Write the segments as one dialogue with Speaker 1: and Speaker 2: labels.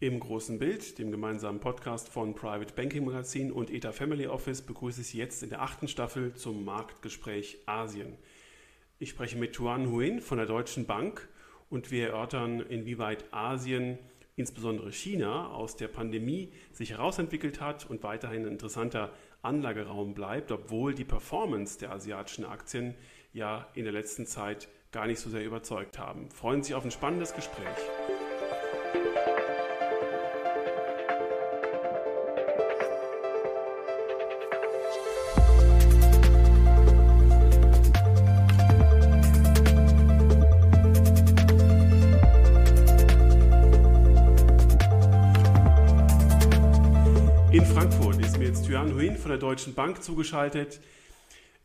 Speaker 1: Im großen Bild, dem gemeinsamen Podcast von Private Banking Magazin und ETA Family Office, begrüße ich jetzt in der achten Staffel zum Marktgespräch Asien. Ich spreche mit Tuan Huyen von der Deutschen Bank und wir erörtern, inwieweit Asien, insbesondere China, aus der Pandemie sich herausentwickelt hat und weiterhin ein interessanter Anlageraum bleibt, obwohl die Performance der asiatischen Aktien ja in der letzten Zeit gar nicht so sehr überzeugt haben. Freuen Sie sich auf ein spannendes Gespräch. Von der Deutschen Bank zugeschaltet.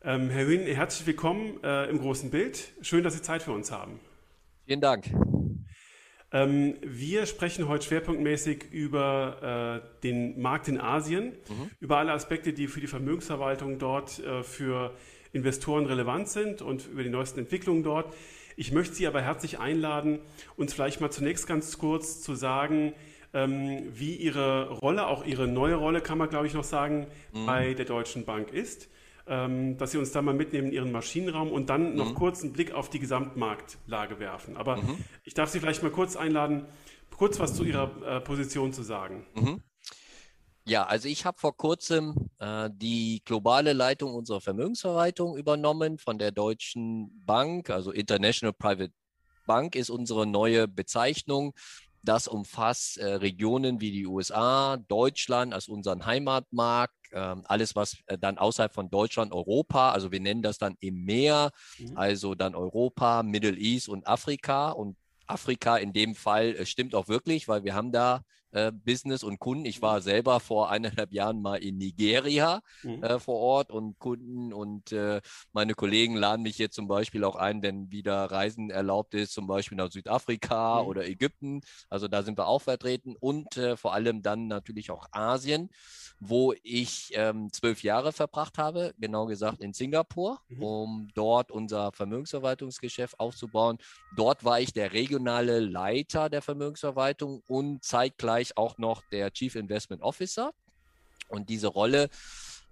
Speaker 1: Ähm, Herr Hühn, herzlich willkommen äh, im großen Bild. Schön, dass Sie Zeit für uns haben.
Speaker 2: Vielen Dank.
Speaker 1: Ähm, wir sprechen heute schwerpunktmäßig über äh, den Markt in Asien, mhm. über alle Aspekte, die für die Vermögensverwaltung dort äh, für Investoren relevant sind und über die neuesten Entwicklungen dort. Ich möchte Sie aber herzlich einladen, uns vielleicht mal zunächst ganz kurz zu sagen, ähm, wie Ihre Rolle, auch Ihre neue Rolle, kann man glaube ich noch sagen, mhm. bei der Deutschen Bank ist. Ähm, dass Sie uns da mal mitnehmen in Ihren Maschinenraum und dann mhm. noch kurz einen Blick auf die Gesamtmarktlage werfen. Aber mhm. ich darf Sie vielleicht mal kurz einladen, kurz was zu Ihrer äh, Position zu sagen.
Speaker 2: Mhm. Ja, also ich habe vor kurzem äh, die globale Leitung unserer Vermögensverwaltung übernommen von der Deutschen Bank, also International Private Bank ist unsere neue Bezeichnung. Das umfasst äh, Regionen wie die USA, Deutschland als unseren Heimatmarkt, äh, alles, was äh, dann außerhalb von Deutschland, Europa, also wir nennen das dann im Meer, mhm. also dann Europa, Middle East und Afrika. Und Afrika in dem Fall äh, stimmt auch wirklich, weil wir haben da äh, Business und Kunden. Ich war selber vor eineinhalb Jahren mal in Nigeria mhm. äh, vor Ort und Kunden und äh, meine Kollegen laden mich jetzt zum Beispiel auch ein, wenn wieder Reisen erlaubt ist, zum Beispiel nach Südafrika mhm. oder Ägypten. Also da sind wir auch vertreten und äh, vor allem dann natürlich auch Asien, wo ich ähm, zwölf Jahre verbracht habe, genau gesagt in Singapur, mhm. um dort unser Vermögensverwaltungsgeschäft aufzubauen. Dort war ich der regionale Leiter der Vermögensverwaltung und zeitgleich ich auch noch der Chief Investment Officer. Und diese Rolle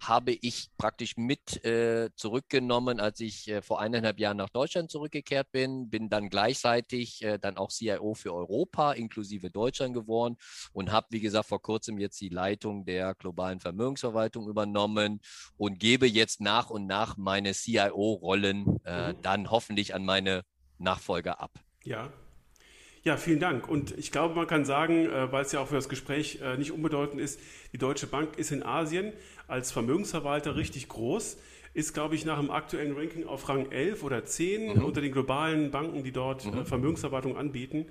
Speaker 2: habe ich praktisch mit äh, zurückgenommen, als ich äh, vor eineinhalb Jahren nach Deutschland zurückgekehrt bin. Bin dann gleichzeitig äh, dann auch CIO für Europa inklusive Deutschland geworden und habe, wie gesagt, vor kurzem jetzt die Leitung der globalen Vermögensverwaltung übernommen und gebe jetzt nach und nach meine CIO-Rollen äh, mhm. dann hoffentlich an meine Nachfolger ab.
Speaker 1: Ja, ja, vielen Dank. Und ich glaube, man kann sagen, äh, weil es ja auch für das Gespräch äh, nicht unbedeutend ist, die Deutsche Bank ist in Asien als Vermögensverwalter richtig groß, ist, glaube ich, nach dem aktuellen Ranking auf Rang 11 oder 10 mhm. unter den globalen Banken, die dort äh, mhm. Vermögensverwaltung anbieten.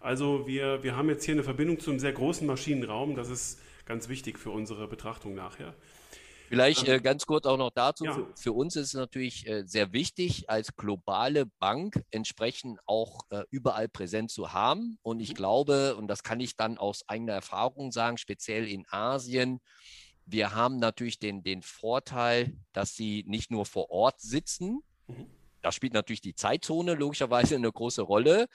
Speaker 1: Also wir, wir haben jetzt hier eine Verbindung zu einem sehr großen Maschinenraum. Das ist ganz wichtig für unsere Betrachtung nachher.
Speaker 2: Vielleicht äh, ganz kurz auch noch dazu. Ja. Für, für, uns ist es natürlich äh, sehr wichtig, als globale Bank entsprechend auch äh, überall präsent zu haben. Und ich mhm. glaube, und das kann ich dann aus eigener Erfahrung sagen, speziell in Asien, wir haben natürlich den, den Vorteil, dass sie nicht nur vor Ort sitzen. Mhm. Da spielt natürlich die Zeitzone logischerweise eine große Rolle.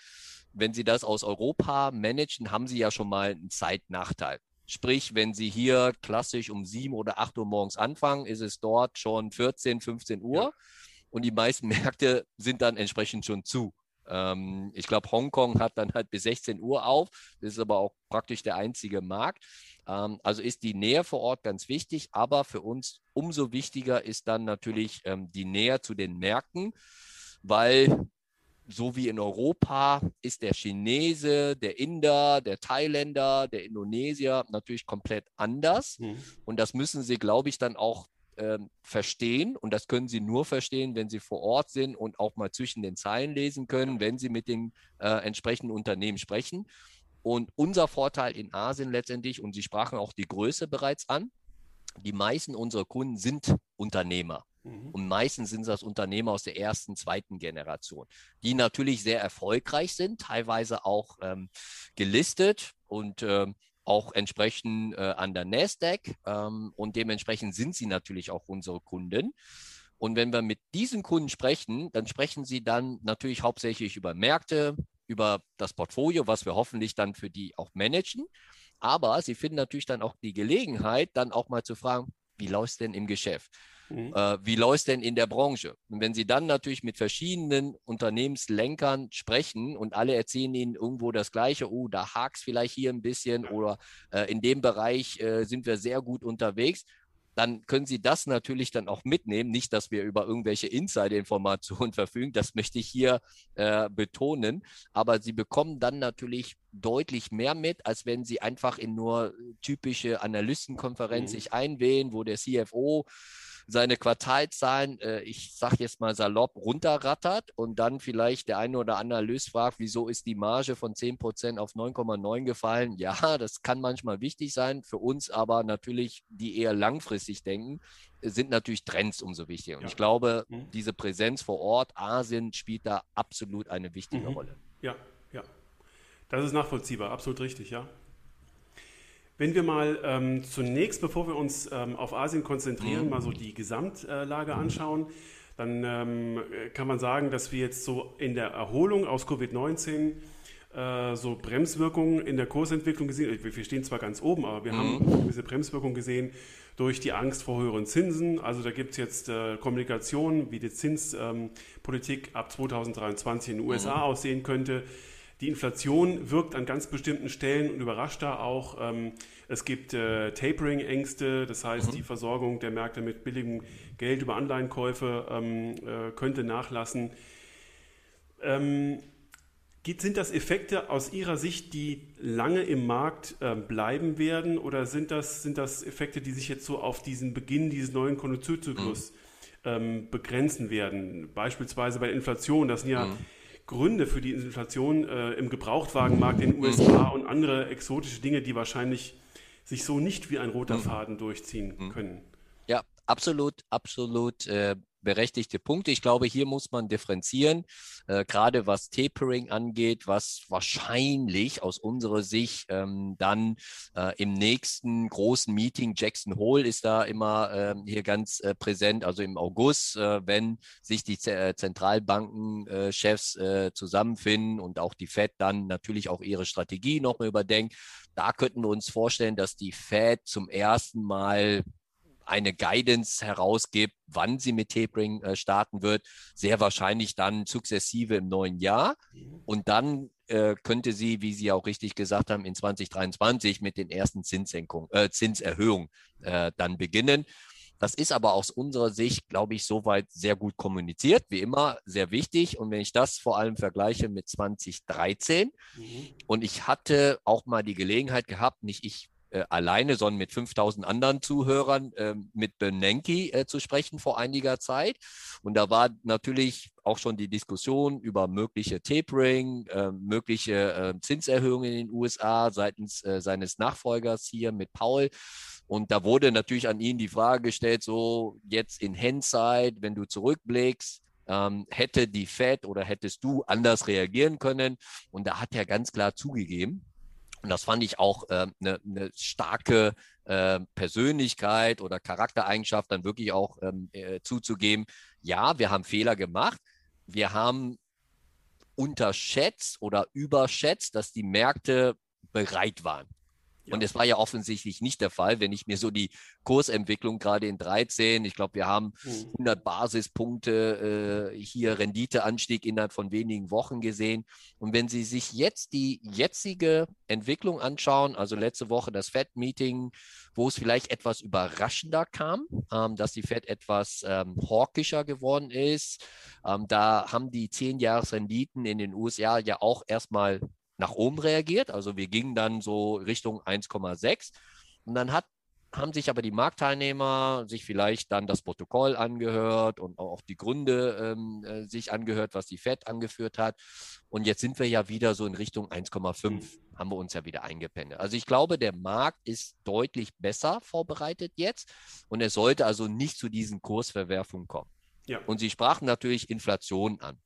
Speaker 2: Wenn Sie das aus Europa managen, haben Sie ja schon mal einen Zeitnachteil. Sprich, wenn Sie hier klassisch um sieben oder acht Uhr morgens anfangen, ist es dort schon 14, 15 Uhr. Ja. Und die meisten Märkte sind dann entsprechend schon zu. Ähm, ich glaube, Hongkong hat dann halt bis 16 Uhr auf. Das ist aber auch praktisch der einzige Markt. Ähm, also ist die Nähe vor Ort ganz wichtig. Aber für uns umso wichtiger ist dann natürlich ähm, die Nähe zu den Märkten, weil so wie in Europa ist der Chinese, der Inder, der Thailänder, der Indonesier natürlich komplett anders. Mhm. Und das müssen sie, glaube ich, dann auch ähm, verstehen. Und das können sie nur verstehen, wenn sie vor Ort sind und auch mal zwischen den Zeilen lesen können, wenn sie mit den äh, entsprechenden Unternehmen sprechen. Und unser Vorteil in Asien letztendlich, und Sie sprachen auch die Größe bereits an, die meisten unserer Kunden sind Unternehmer. Mhm. Und meistens sind das Unternehmer aus der ersten, zweiten Generation, die natürlich sehr erfolgreich sind, teilweise auch ähm, gelistet und ähm, auch entsprechend äh, an der Nasdaq. Ähm, und dementsprechend sind sie natürlich auch unsere Kunden. Und wenn wir mit diesen Kunden sprechen, dann sprechen sie dann natürlich hauptsächlich über Märkte, über das Portfolio, was wir hoffentlich dann für die auch managen. Aber sie finden natürlich dann auch die Gelegenheit, dann auch mal zu fragen, wie läuft es denn im Geschäft? Mhm. Äh, wie läuft es denn in der Branche? Und wenn Sie dann natürlich mit verschiedenen Unternehmenslenkern sprechen und alle erzählen Ihnen irgendwo das Gleiche, oh, da hakt es vielleicht hier ein bisschen oder äh, in dem Bereich äh, sind wir sehr gut unterwegs, dann können Sie das natürlich dann auch mitnehmen. Nicht, dass wir über irgendwelche Insider-Informationen verfügen, das möchte ich hier äh, betonen, aber Sie bekommen dann natürlich deutlich mehr mit, als wenn Sie einfach in nur typische Analystenkonferenz mhm. sich einwählen, wo der CFO seine Quartalzahlen, äh, ich sage jetzt mal salopp, runterrattert und dann vielleicht der eine oder andere Analyst fragt, wieso ist die Marge von 10% auf 9,9 gefallen? Ja, das kann manchmal wichtig sein, für uns aber natürlich, die eher langfristig denken, sind natürlich Trends umso wichtiger. Und ja. ich glaube, mhm. diese Präsenz vor Ort, Asien spielt da absolut eine wichtige mhm. Rolle.
Speaker 1: Ja, ja. Das ist nachvollziehbar, absolut richtig, ja. Wenn wir mal ähm, zunächst, bevor wir uns ähm, auf Asien konzentrieren, mal so die Gesamtlage anschauen, dann ähm, kann man sagen, dass wir jetzt so in der Erholung aus Covid-19 äh, so Bremswirkungen in der Kursentwicklung gesehen. Wir stehen zwar ganz oben, aber wir mhm. haben gewisse Bremswirkungen gesehen durch die Angst vor höheren Zinsen. Also da gibt es jetzt äh, Kommunikation, wie die Zinspolitik ab 2023 in den USA mhm. aussehen könnte. Die Inflation wirkt an ganz bestimmten Stellen und überrascht da auch. Ähm, es gibt äh, Tapering-Ängste, das heißt, mhm. die Versorgung der Märkte mit billigem Geld über Anleihenkäufe ähm, äh, könnte nachlassen. Ähm, sind das Effekte aus Ihrer Sicht, die lange im Markt äh, bleiben werden oder sind das, sind das Effekte, die sich jetzt so auf diesen Beginn dieses neuen Konjunkturzyklus mhm. ähm, begrenzen werden? Beispielsweise bei der Inflation, das sind ja mhm Gründe für die Inflation äh, im Gebrauchtwagenmarkt in den USA mhm. und andere exotische Dinge, die wahrscheinlich sich so nicht wie ein roter mhm. Faden durchziehen mhm. können.
Speaker 2: Ja, absolut, absolut. Äh, berechtigte Punkte. Ich glaube, hier muss man differenzieren, äh, gerade was Tapering angeht, was wahrscheinlich aus unserer Sicht ähm, dann äh, im nächsten großen Meeting, Jackson Hole ist da immer äh, hier ganz äh, präsent, also im August, äh, wenn sich die Z äh, Zentralbankenchefs zusammenfinden und auch die Fed dann natürlich auch ihre Strategie nochmal überdenkt. Da könnten wir uns vorstellen, dass die Fed zum ersten Mal eine Guidance herausgibt, wann sie mit Tapering äh, starten wird. Sehr wahrscheinlich dann sukzessive im neuen Jahr. Mhm. Und dann äh, könnte sie, wie Sie auch richtig gesagt haben, in 2023 mit den ersten Zinssenkungen, äh, Zinserhöhungen äh, dann beginnen. Das ist aber aus unserer Sicht, glaube ich, soweit sehr gut kommuniziert, wie immer sehr wichtig. Und wenn ich das vor allem vergleiche mit 2013 mhm. und ich hatte auch mal die Gelegenheit gehabt, nicht ich äh, alleine, sondern mit 5000 anderen Zuhörern äh, mit Bernanke äh, zu sprechen vor einiger Zeit. Und da war natürlich auch schon die Diskussion über mögliche Tapering, äh, mögliche äh, Zinserhöhungen in den USA seitens äh, seines Nachfolgers hier mit Paul. Und da wurde natürlich an ihn die Frage gestellt, so jetzt in Hindsight, wenn du zurückblickst, ähm, hätte die Fed oder hättest du anders reagieren können? Und da hat er ganz klar zugegeben, und das fand ich auch eine äh, ne, ne starke äh, Persönlichkeit oder Charaktereigenschaft, dann wirklich auch ähm, äh, zuzugeben, ja, wir haben Fehler gemacht. Wir haben unterschätzt oder überschätzt, dass die Märkte bereit waren. Ja. Und es war ja offensichtlich nicht der Fall, wenn ich mir so die Kursentwicklung gerade in 13, ich glaube, wir haben 100 mhm. Basispunkte äh, hier Renditeanstieg innerhalb von wenigen Wochen gesehen. Und wenn Sie sich jetzt die jetzige Entwicklung anschauen, also letzte Woche das Fed-Meeting, wo es vielleicht etwas überraschender kam, ähm, dass die Fed etwas ähm, hawkischer geworden ist. Ähm, da haben die 10-Jahres-Renditen in den USA ja auch erstmal nach oben reagiert. Also wir gingen dann so Richtung 1,6. Und dann hat, haben sich aber die Marktteilnehmer sich vielleicht dann das Protokoll angehört und auch die Gründe ähm, äh, sich angehört, was die FED angeführt hat. Und jetzt sind wir ja wieder so in Richtung 1,5, haben wir uns ja wieder eingependelt. Also ich glaube, der Markt ist deutlich besser vorbereitet jetzt und es sollte also nicht zu diesen Kursverwerfungen kommen. Ja. Und Sie sprachen natürlich Inflation an.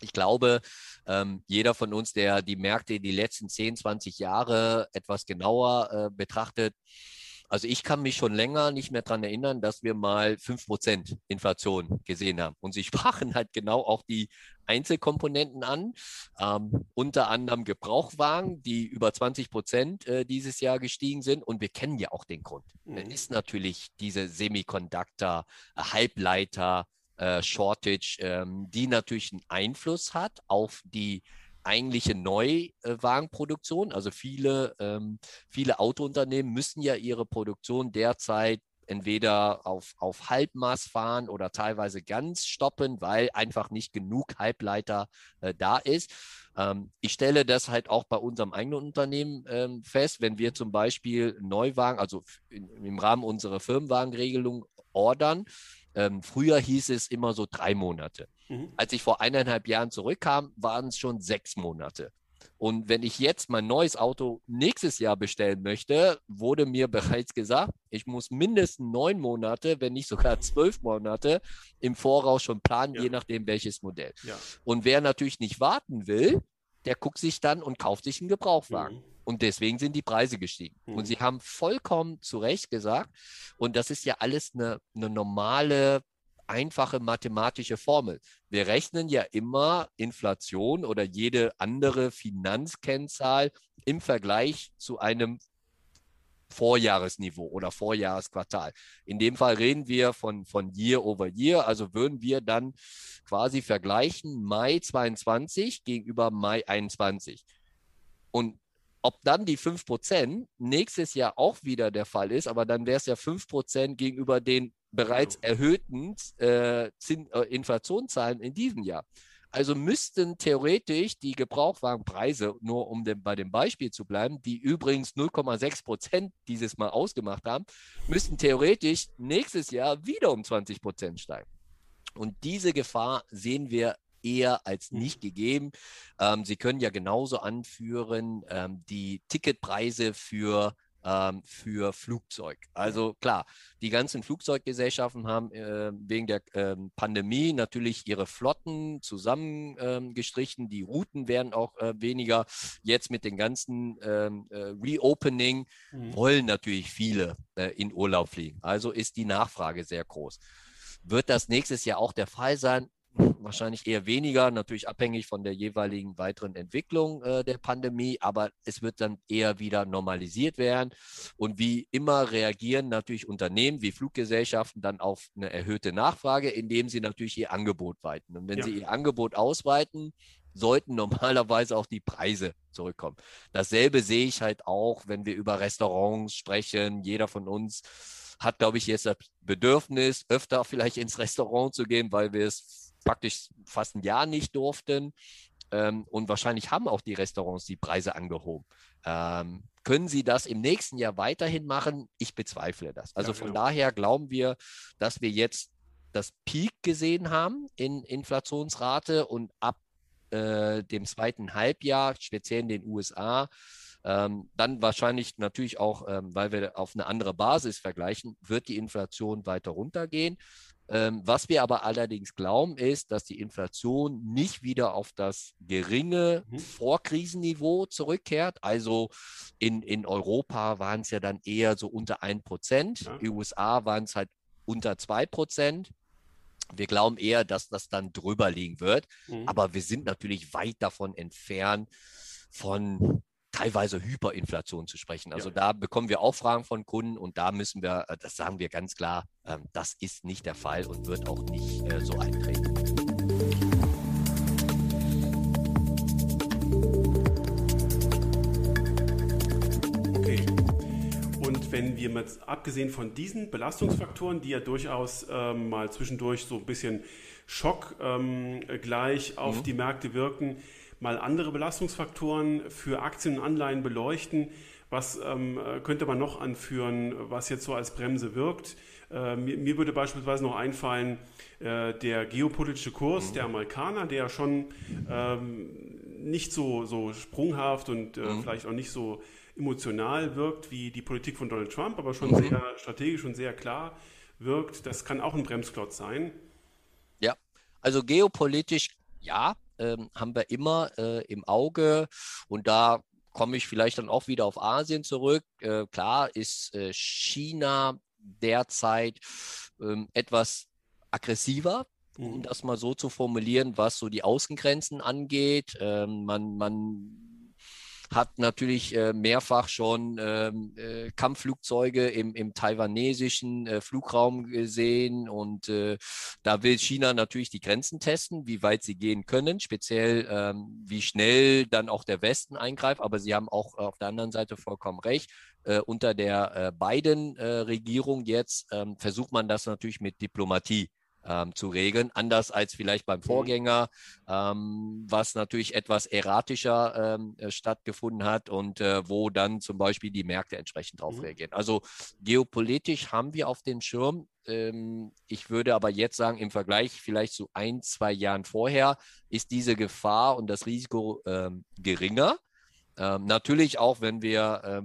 Speaker 2: Ich glaube, ähm, jeder von uns, der die Märkte die letzten 10, 20 Jahre etwas genauer äh, betrachtet, also ich kann mich schon länger nicht mehr daran erinnern, dass wir mal 5% Inflation gesehen haben. Und Sie sprachen halt genau auch die Einzelkomponenten an, ähm, unter anderem Gebrauchwagen, die über 20 Prozent äh, dieses Jahr gestiegen sind. Und wir kennen ja auch den Grund. Mhm. ist natürlich diese Semiconductor, äh, Halbleiter, äh, Shortage, ähm, die natürlich einen Einfluss hat auf die eigentliche Neuwagenproduktion. Also viele, ähm, viele Autounternehmen müssen ja ihre Produktion derzeit entweder auf, auf Halbmaß fahren oder teilweise ganz stoppen, weil einfach nicht genug Halbleiter äh, da ist. Ähm, ich stelle das halt auch bei unserem eigenen Unternehmen ähm, fest, wenn wir zum Beispiel Neuwagen, also in, im Rahmen unserer Firmenwagenregelung ordern. Ähm, früher hieß es immer so drei Monate. Mhm. Als ich vor eineinhalb Jahren zurückkam, waren es schon sechs Monate. Und wenn ich jetzt mein neues Auto nächstes Jahr bestellen möchte, wurde mir bereits gesagt, ich muss mindestens neun Monate, wenn nicht sogar zwölf Monate im Voraus schon planen, ja. je nachdem welches Modell. Ja. Und wer natürlich nicht warten will, der guckt sich dann und kauft sich einen Gebrauchwagen. Mhm. Und deswegen sind die Preise gestiegen. Mhm. Und Sie haben vollkommen zu Recht gesagt, und das ist ja alles eine, eine normale einfache mathematische Formel. Wir rechnen ja immer Inflation oder jede andere Finanzkennzahl im Vergleich zu einem Vorjahresniveau oder Vorjahresquartal. In dem Fall reden wir von, von Year over Year, also würden wir dann quasi vergleichen Mai 22 gegenüber Mai 21. Und ob dann die 5% nächstes Jahr auch wieder der Fall ist, aber dann wäre es ja 5% gegenüber den bereits erhöhten äh, Zin, äh, Inflationszahlen in diesem Jahr. Also müssten theoretisch die Gebrauchwagenpreise, nur um dem, bei dem Beispiel zu bleiben, die übrigens 0,6 Prozent dieses Mal ausgemacht haben, müssten theoretisch nächstes Jahr wieder um 20 Prozent steigen. Und diese Gefahr sehen wir eher als mhm. nicht gegeben. Ähm, Sie können ja genauso anführen, ähm, die Ticketpreise für ähm, für Flugzeug. Also klar, die ganzen Flugzeuggesellschaften haben äh, wegen der äh, Pandemie natürlich ihre Flotten zusammengestrichen. Ähm, die Routen werden auch äh, weniger. Jetzt mit den ganzen ähm, äh, Reopening mhm. wollen natürlich viele äh, in Urlaub fliegen. Also ist die Nachfrage sehr groß. Wird das nächstes Jahr auch der Fall sein? Wahrscheinlich eher weniger, natürlich abhängig von der jeweiligen weiteren Entwicklung äh, der Pandemie, aber es wird dann eher wieder normalisiert werden. Und wie immer reagieren natürlich Unternehmen wie Fluggesellschaften dann auf eine erhöhte Nachfrage, indem sie natürlich ihr Angebot weiten. Und wenn ja. sie ihr Angebot ausweiten, sollten normalerweise auch die Preise zurückkommen. Dasselbe sehe ich halt auch, wenn wir über Restaurants sprechen. Jeder von uns hat, glaube ich, jetzt das Bedürfnis, öfter vielleicht ins Restaurant zu gehen, weil wir es praktisch fast ein Jahr nicht durften. Ähm, und wahrscheinlich haben auch die Restaurants die Preise angehoben. Ähm, können sie das im nächsten Jahr weiterhin machen? Ich bezweifle das. Also ja, von genau. daher glauben wir, dass wir jetzt das Peak gesehen haben in Inflationsrate und ab äh, dem zweiten Halbjahr, speziell in den USA, ähm, dann wahrscheinlich natürlich auch, ähm, weil wir auf eine andere Basis vergleichen, wird die Inflation weiter runtergehen. Ähm, was wir aber allerdings glauben, ist, dass die Inflation nicht wieder auf das geringe mhm. Vorkrisenniveau zurückkehrt. Also in, in Europa waren es ja dann eher so unter 1 Prozent. Ja. In USA waren es halt unter 2 Prozent. Wir glauben eher, dass das dann drüber liegen wird. Mhm. Aber wir sind natürlich weit davon entfernt von teilweise Hyperinflation zu sprechen. Also ja. da bekommen wir auch Fragen von Kunden und da müssen wir, äh, das sagen wir ganz klar, ähm, das ist nicht der Fall und wird auch nicht äh, so eintreten.
Speaker 1: Okay. Und wenn wir jetzt abgesehen von diesen Belastungsfaktoren, die ja durchaus ähm, mal zwischendurch so ein bisschen Schock ähm, gleich auf mhm. die Märkte wirken, mal andere Belastungsfaktoren für Aktien und Anleihen beleuchten. Was ähm, könnte man noch anführen, was jetzt so als Bremse wirkt? Äh, mir, mir, würde beispielsweise noch einfallen, äh, der geopolitische Kurs mhm. der Amerikaner, der schon ähm, nicht so, so sprunghaft und äh, mhm. vielleicht auch nicht so emotional wirkt wie die Politik von Donald Trump, aber schon mhm. sehr strategisch und sehr klar wirkt. Das kann auch ein Bremsklotz sein.
Speaker 2: Ja, also geopolitisch ja, ähm, haben wir immer äh, im Auge und da komme ich vielleicht dann auch wieder auf Asien zurück. Äh, klar ist äh, China derzeit ähm, etwas aggressiver um mhm. das mal so zu formulieren, was so die Außengrenzen angeht. Ähm, man, man hat natürlich äh, mehrfach schon ähm, äh, Kampfflugzeuge im, im taiwanesischen äh, Flugraum gesehen und äh, da will China natürlich die Grenzen testen, wie weit sie gehen können, speziell ähm, wie schnell dann auch der Westen eingreift. Aber sie haben auch auf der anderen Seite vollkommen recht. Äh, unter der äh, Biden-Regierung jetzt ähm, versucht man das natürlich mit Diplomatie ähm, zu regeln, anders als vielleicht beim mhm. Vorgänger, ähm, was natürlich etwas erratischer ähm, äh, stattgefunden hat und äh, wo dann zum Beispiel die Märkte entsprechend darauf mhm. reagieren. Also geopolitisch haben wir auf dem Schirm. Ähm, ich würde aber jetzt sagen, im Vergleich vielleicht zu ein, zwei Jahren vorher ist diese Gefahr und das Risiko ähm, geringer. Ähm, natürlich auch, wenn wir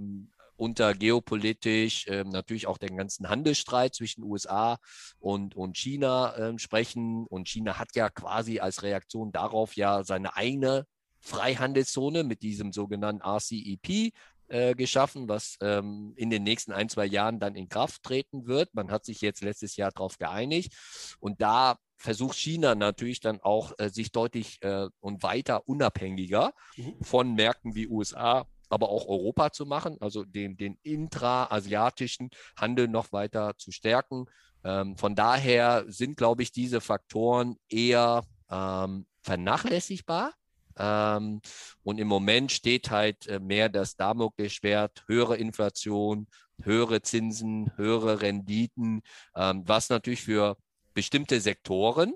Speaker 2: unter geopolitisch äh, natürlich auch den ganzen Handelsstreit zwischen USA und, und China äh, sprechen. Und China hat ja quasi als Reaktion darauf ja seine eigene Freihandelszone mit diesem sogenannten RCEP äh, geschaffen, was ähm, in den nächsten ein, zwei Jahren dann in Kraft treten wird. Man hat sich jetzt letztes Jahr darauf geeinigt. Und da versucht China natürlich dann auch, äh, sich deutlich äh, und weiter unabhängiger mhm. von Märkten wie USA aber auch Europa zu machen, also den, den intra-asiatischen Handel noch weiter zu stärken. Ähm, von daher sind, glaube ich, diese Faktoren eher ähm, vernachlässigbar. Ähm, und im Moment steht halt äh, mehr das Damoklesschwert, höhere Inflation, höhere Zinsen, höhere Renditen, ähm, was natürlich für bestimmte Sektoren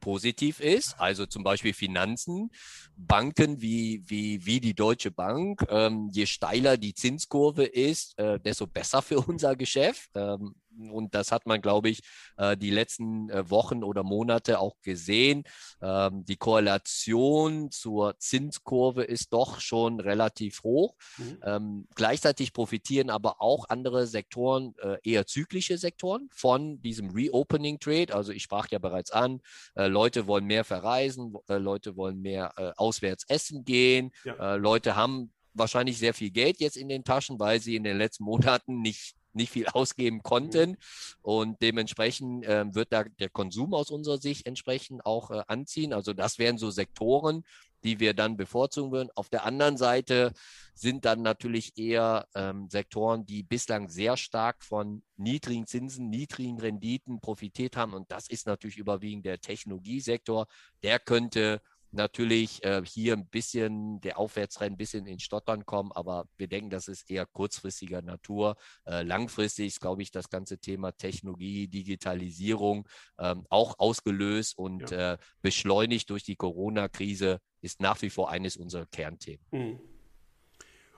Speaker 2: positiv ist, also zum Beispiel Finanzen, Banken wie, wie, wie die Deutsche Bank, ähm, je steiler die Zinskurve ist, äh, desto besser für unser Geschäft. Ähm, und das hat man, glaube ich, äh, die letzten äh, Wochen oder Monate auch gesehen. Ähm, die Korrelation zur Zinskurve ist doch schon relativ hoch. Mhm. Ähm, gleichzeitig profitieren aber auch andere Sektoren, äh, eher zyklische Sektoren von diesem Reopening Trade. Also ich sprach ja bereits an, Leute wollen mehr verreisen, Leute wollen mehr auswärts essen gehen, ja. Leute haben wahrscheinlich sehr viel Geld jetzt in den Taschen, weil sie in den letzten Monaten nicht nicht viel ausgeben konnten. Und dementsprechend äh, wird da der Konsum aus unserer Sicht entsprechend auch äh, anziehen. Also das wären so Sektoren, die wir dann bevorzugen würden. Auf der anderen Seite sind dann natürlich eher ähm, Sektoren, die bislang sehr stark von niedrigen Zinsen, niedrigen Renditen profitiert haben. Und das ist natürlich überwiegend der Technologiesektor. Der könnte natürlich äh, hier ein bisschen der Aufwärtstrend ein bisschen in Stottern kommen, aber wir denken, das ist eher kurzfristiger Natur. Äh, langfristig ist, glaube ich, das ganze Thema Technologie, Digitalisierung ähm, auch ausgelöst und ja. äh, beschleunigt durch die Corona-Krise ist nach wie vor eines unserer Kernthemen. Mhm.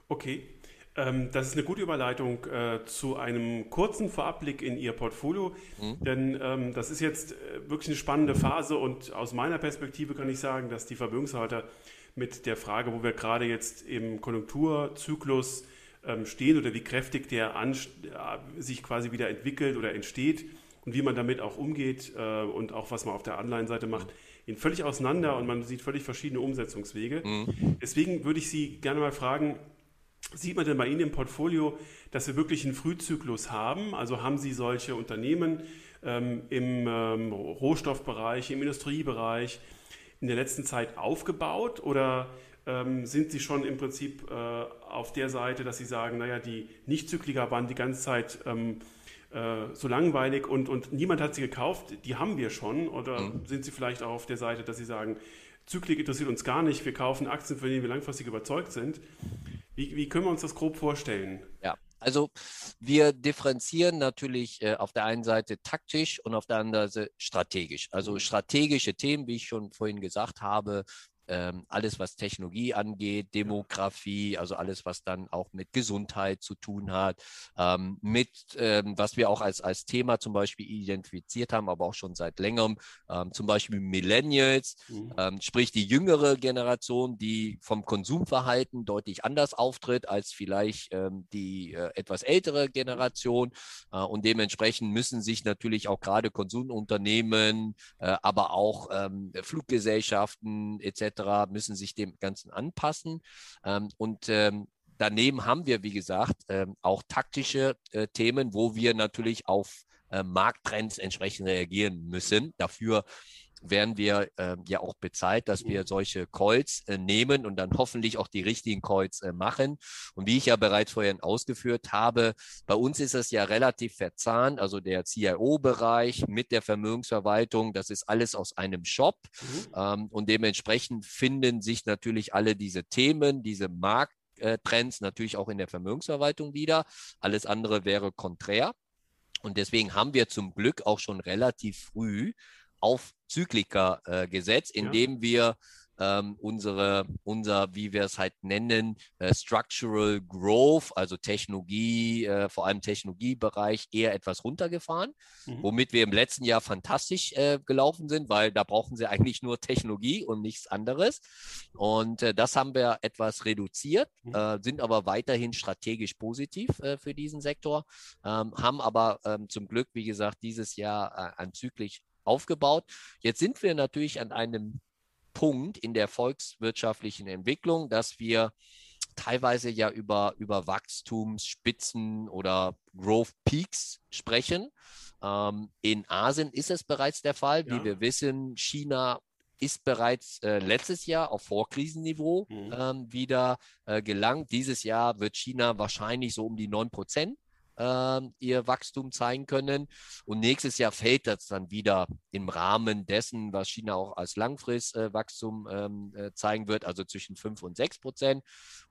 Speaker 1: Okay. Ähm, das ist eine gute Überleitung äh, zu einem kurzen Vorabblick in Ihr Portfolio, mhm. denn ähm, das ist jetzt äh, wirklich eine spannende Phase und aus meiner Perspektive kann ich sagen, dass die Vermögenshalter mit der Frage, wo wir gerade jetzt im Konjunkturzyklus ähm, stehen oder wie kräftig der an, äh, sich quasi wieder entwickelt oder entsteht und wie man damit auch umgeht äh, und auch was man auf der Anleihenseite macht, gehen völlig auseinander und man sieht völlig verschiedene Umsetzungswege. Mhm. Deswegen würde ich Sie gerne mal fragen, Sieht man denn bei Ihnen im Portfolio, dass Sie wirklich einen Frühzyklus haben? Also haben Sie solche Unternehmen ähm, im ähm, Rohstoffbereich, im Industriebereich in der letzten Zeit aufgebaut oder ähm, sind Sie schon im Prinzip äh, auf der Seite, dass Sie sagen, naja, die Nicht-Zykliker waren die ganze Zeit ähm, äh, so langweilig und, und niemand hat sie gekauft, die haben wir schon? Oder mhm. sind Sie vielleicht auch auf der Seite, dass Sie sagen, Zyklik interessiert uns gar nicht, wir kaufen Aktien, von denen wir langfristig überzeugt sind? Wie, wie können wir uns das grob vorstellen?
Speaker 2: Ja, also wir differenzieren natürlich äh, auf der einen Seite taktisch und auf der anderen Seite strategisch. Also strategische Themen, wie ich schon vorhin gesagt habe, ähm, alles, was Technologie angeht, Demografie, also alles, was dann auch mit Gesundheit zu tun hat, ähm, mit, ähm, was wir auch als, als Thema zum Beispiel identifiziert haben, aber auch schon seit längerem, ähm, zum Beispiel Millennials, mhm. Ähm, sprich die jüngere Generation, die vom Konsumverhalten deutlich anders auftritt als vielleicht ähm, die äh, etwas ältere Generation äh, und dementsprechend müssen sich natürlich auch gerade Konsumunternehmen, äh, aber auch Fluggesellschaften etc müssen sich dem Ganzen anpassen. Ähm, und ähm, daneben haben wir, wie gesagt, ähm, auch taktische äh, Themen, wo wir natürlich auf äh, Markttrends entsprechend reagieren müssen. Dafür werden wir äh, ja auch bezahlt, dass wir solche Calls äh, nehmen und dann hoffentlich auch die richtigen Calls äh, machen. Und wie ich ja bereits vorhin ausgeführt habe, bei uns ist es ja relativ verzahnt, also der CIO-Bereich mit der Vermögensverwaltung, das ist alles aus einem Shop. Mhm. Ähm, und dementsprechend finden sich natürlich alle diese Themen, diese Markttrends natürlich auch in der Vermögensverwaltung wieder. Alles andere wäre konträr. Und deswegen haben wir zum Glück auch schon relativ früh auf Zyklika äh, gesetzt, indem ja. wir ähm, unsere, unser, wie wir es halt nennen, äh, Structural Growth, also Technologie, äh, vor allem Technologiebereich, eher etwas runtergefahren, mhm. womit wir im letzten Jahr fantastisch äh, gelaufen sind, weil da brauchen sie eigentlich nur Technologie und nichts anderes. Und äh, das haben wir etwas reduziert, mhm. Äh, sind aber weiterhin strategisch positiv äh, für diesen Sektor, ähm, haben aber ähm, zum Glück, wie gesagt, dieses Jahr anzüglich aufgebaut. Jetzt sind wir natürlich an einem Punkt in der volkswirtschaftlichen Entwicklung, dass wir teilweise ja über, über Wachstumsspitzen oder Growth Peaks sprechen. Ähm, in Asien ist es bereits der Fall. Ja. Wie wir wissen, China ist bereits äh, letztes Jahr auf Vorkrisenniveau mhm. ähm, wieder äh, gelangt. Dieses Jahr wird China wahrscheinlich so um die 9 Prozent äh, ihr Wachstum zeigen können. Und nächstes Jahr fällt das dann wieder im Rahmen dessen, was China auch als Langfristwachstum äh, ähm, äh, zeigen wird, also zwischen 5 und 6 Prozent.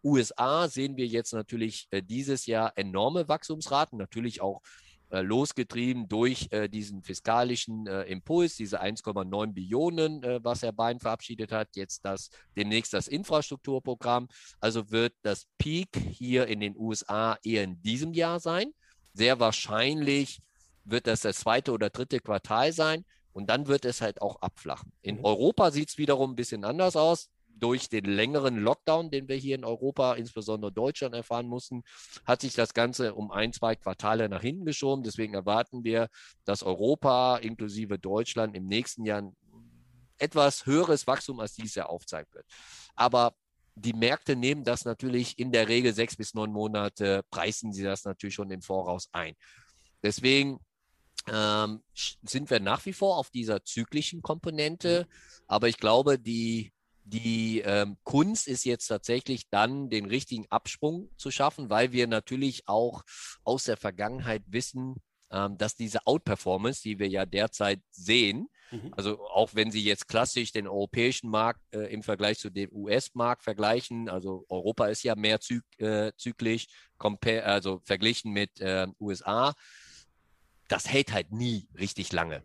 Speaker 2: USA sehen wir jetzt natürlich äh, dieses Jahr enorme Wachstumsraten, natürlich auch losgetrieben durch äh, diesen fiskalischen äh, Impuls, diese 1,9 Billionen, äh, was Herr Bein verabschiedet hat, jetzt das demnächst das Infrastrukturprogramm. Also wird das Peak hier in den USA eher in diesem Jahr sein. Sehr wahrscheinlich wird das das zweite oder dritte Quartal sein. Und dann wird es halt auch abflachen. In mhm. Europa sieht es wiederum ein bisschen anders aus durch den längeren Lockdown, den wir hier in Europa, insbesondere Deutschland, erfahren mussten, hat sich das Ganze um ein, zwei Quartale nach hinten geschoben. Deswegen erwarten wir, dass Europa inklusive Deutschland im nächsten Jahr etwas höheres Wachstum als dieses Jahr aufzeigen wird. Aber die Märkte nehmen das natürlich in der Regel sechs bis neun Monate, preisen sie das natürlich schon im Voraus ein. Deswegen ähm, sind wir nach wie vor auf dieser zyklischen Komponente. Aber ich glaube, die die ähm, Kunst ist jetzt tatsächlich dann den richtigen Absprung zu schaffen, weil wir natürlich auch aus der Vergangenheit wissen, ähm, dass diese Outperformance, die wir ja derzeit sehen, mhm. also auch wenn Sie jetzt klassisch den europäischen Markt äh, im Vergleich zu dem US-Markt vergleichen, also Europa ist ja mehr zyk äh, zyklisch, also verglichen mit äh, USA, das hält halt nie richtig lange.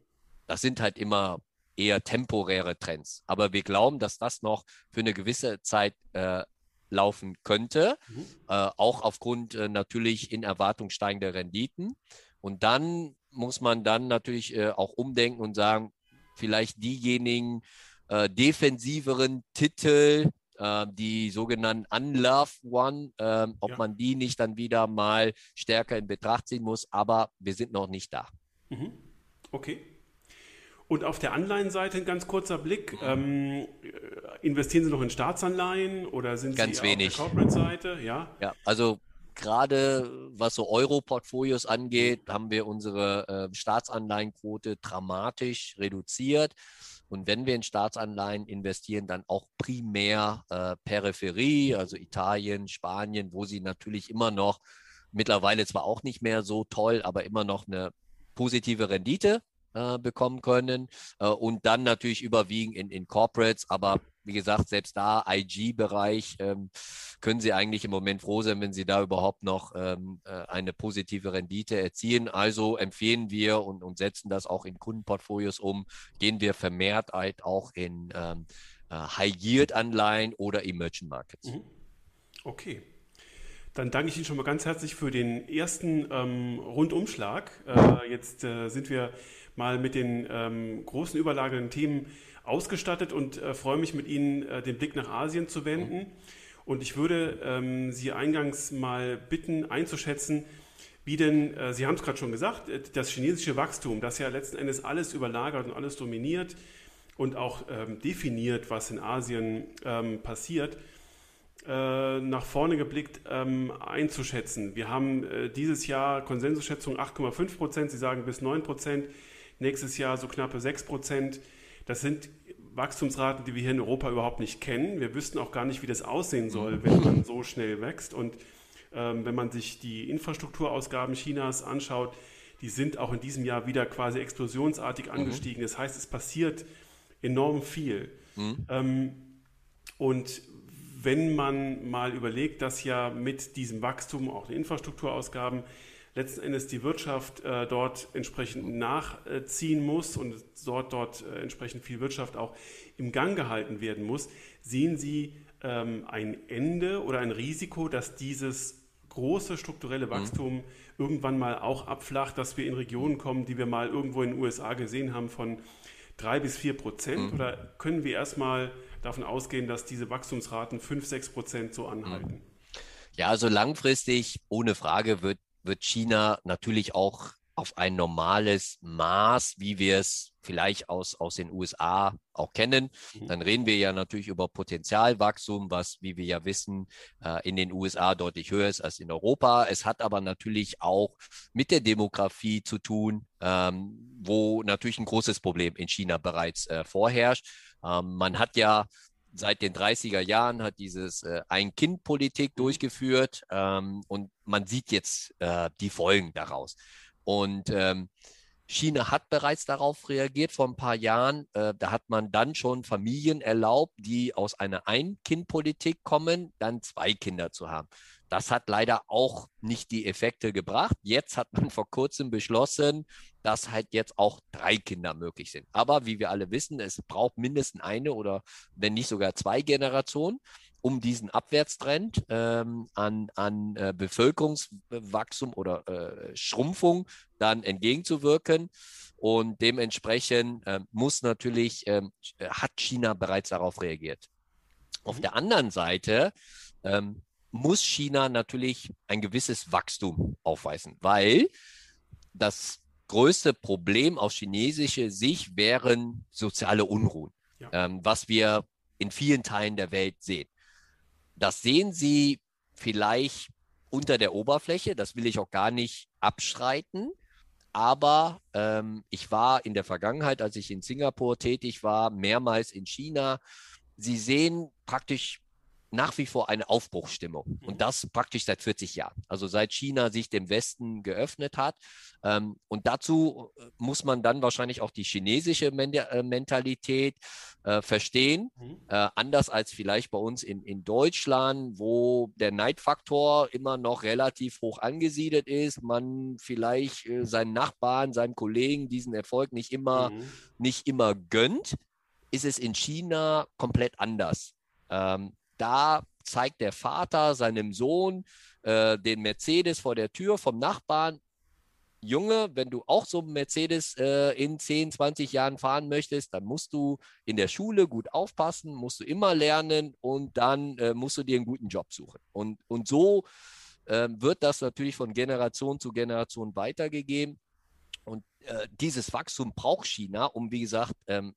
Speaker 2: Das sind halt immer eher temporäre Trends. Aber wir glauben, dass das noch für eine gewisse Zeit äh, laufen könnte, mhm. äh, auch aufgrund äh, natürlich in Erwartung steigender Renditen. Und dann muss man dann natürlich äh, auch umdenken und sagen, vielleicht diejenigen äh, defensiveren Titel, äh, die sogenannten Unlove One, ähm, ob ja. man die nicht dann wieder mal stärker in Betracht ziehen muss. Aber wir sind noch nicht da.
Speaker 1: Mhm. Okay. Und auf der Anleihenseite ein ganz kurzer Blick. Ähm, investieren Sie noch in Staatsanleihen oder sind
Speaker 2: ganz
Speaker 1: Sie
Speaker 2: wenig.
Speaker 1: auf der Corporate-Seite? Ja?
Speaker 2: ja, also gerade was so Euro-Portfolios angeht, haben wir unsere äh, Staatsanleihenquote dramatisch reduziert. Und wenn wir in Staatsanleihen investieren, dann auch primär äh, Peripherie, also Italien, Spanien, wo sie natürlich immer noch, mittlerweile zwar auch nicht mehr so toll, aber immer noch eine positive Rendite äh, bekommen können äh, und dann natürlich überwiegend in, in Corporates, aber wie gesagt, selbst da IG-Bereich ähm, können Sie eigentlich im Moment froh sein, wenn Sie da überhaupt noch ähm, äh, eine positive Rendite erzielen. Also empfehlen wir und, und setzen das auch in Kundenportfolios um, gehen wir vermehrt halt auch in ähm, äh, High-Yield-Anleihen oder Emerging Markets. Mhm.
Speaker 1: Okay. Dann danke ich Ihnen schon mal ganz herzlich für den ersten ähm, Rundumschlag. Äh, jetzt äh, sind wir mal mit den ähm, großen überlagernden Themen ausgestattet und äh, freue mich mit Ihnen äh, den Blick nach Asien zu wenden. Und ich würde ähm, Sie eingangs mal bitten einzuschätzen, wie denn, äh, Sie haben es gerade schon gesagt, äh, das chinesische Wachstum, das ja letzten Endes alles überlagert und alles dominiert und auch ähm, definiert, was in Asien ähm, passiert, äh, nach vorne geblickt ähm, einzuschätzen. Wir haben äh, dieses Jahr Konsensusschätzung 8,5 Prozent, Sie sagen bis 9 Prozent, nächstes Jahr so knappe 6 Prozent. Das sind Wachstumsraten, die wir hier in Europa überhaupt nicht kennen. Wir wüssten auch gar nicht, wie das aussehen soll, wenn man so schnell wächst. Und ähm, wenn man sich die Infrastrukturausgaben Chinas anschaut, die sind auch in diesem Jahr wieder quasi explosionsartig mhm. angestiegen. Mhm. Das heißt, es passiert enorm viel. Mhm. Ähm, und wenn man mal überlegt, dass ja mit diesem Wachstum auch die Infrastrukturausgaben letzten Endes die Wirtschaft äh, dort entsprechend nachziehen muss und dort, dort äh, entsprechend viel Wirtschaft auch im Gang gehalten werden muss, sehen Sie ähm, ein Ende oder ein Risiko, dass dieses große strukturelle mhm. Wachstum mhm. irgendwann mal auch abflacht, dass wir in Regionen kommen, die wir mal irgendwo in den USA gesehen haben von drei bis vier Prozent? Mhm. Oder können wir erstmal davon ausgehen, dass diese Wachstumsraten 5, 6 Prozent so anhalten?
Speaker 2: Ja, also langfristig, ohne Frage, wird, wird China natürlich auch auf ein normales Maß, wie wir es vielleicht aus, aus den USA auch kennen. Mhm. Dann reden wir ja natürlich über Potenzialwachstum, was, wie wir ja wissen, äh, in den USA deutlich höher ist als in Europa. Es hat aber natürlich auch mit der Demografie zu tun, ähm, wo natürlich ein großes Problem in China bereits äh, vorherrscht. Ähm, man hat ja seit den 30er Jahren hat dieses äh, Ein-Kind-Politik mhm. durchgeführt ähm, und man sieht jetzt äh, die Folgen daraus. Und ähm, China hat bereits darauf reagiert vor ein paar Jahren. Äh, da hat man dann schon Familien erlaubt, die aus einer Ein-Kind-Politik kommen, dann zwei Kinder zu haben. Das hat leider auch nicht die Effekte gebracht. Jetzt hat man vor kurzem beschlossen, dass halt jetzt auch drei Kinder möglich sind. Aber wie wir alle wissen, es braucht mindestens eine oder wenn nicht sogar zwei Generationen, um diesen Abwärtstrend ähm, an, an äh, Bevölkerungswachstum oder äh, Schrumpfung dann entgegenzuwirken. Und dementsprechend äh, muss natürlich, ähm, hat China bereits darauf reagiert. Auf mhm. der anderen Seite ähm, muss China natürlich ein gewisses Wachstum aufweisen, weil das größte Problem aus chinesischer Sicht wären soziale Unruhen, ja. ähm, was wir in vielen Teilen der Welt sehen. Das sehen Sie vielleicht unter der Oberfläche, das will ich auch gar nicht abschreiten. Aber ähm, ich war in der Vergangenheit, als ich in Singapur tätig war, mehrmals in China. Sie sehen praktisch nach wie vor eine Aufbruchsstimmung. Und mhm. das praktisch seit 40 Jahren. Also seit China sich dem Westen geöffnet hat. Ähm, und dazu äh, muss man dann wahrscheinlich auch die chinesische äh, Mentalität äh, verstehen. Mhm. anders als vielleicht bei uns in, in Deutschland, wo der Neidfaktor immer noch relativ hoch angesiedelt ist. Man vielleicht seinen Nachbarn, seinen Kollegen diesen Erfolg nicht immer, mhm. nicht immer gönnt. Ist es in China komplett anders. Ähm, da zeigt der Vater seinem Sohn äh, den Mercedes vor der Tür vom Nachbarn. Junge, wenn du auch so einen Mercedes äh, in 10, 20 Jahren fahren möchtest, dann musst du in der Schule gut aufpassen, musst du immer lernen und dann äh, musst du dir einen guten Job suchen. Und, und so äh, wird das natürlich von Generation zu Generation weitergegeben. Und äh, dieses Wachstum braucht China, um, wie gesagt, ähm,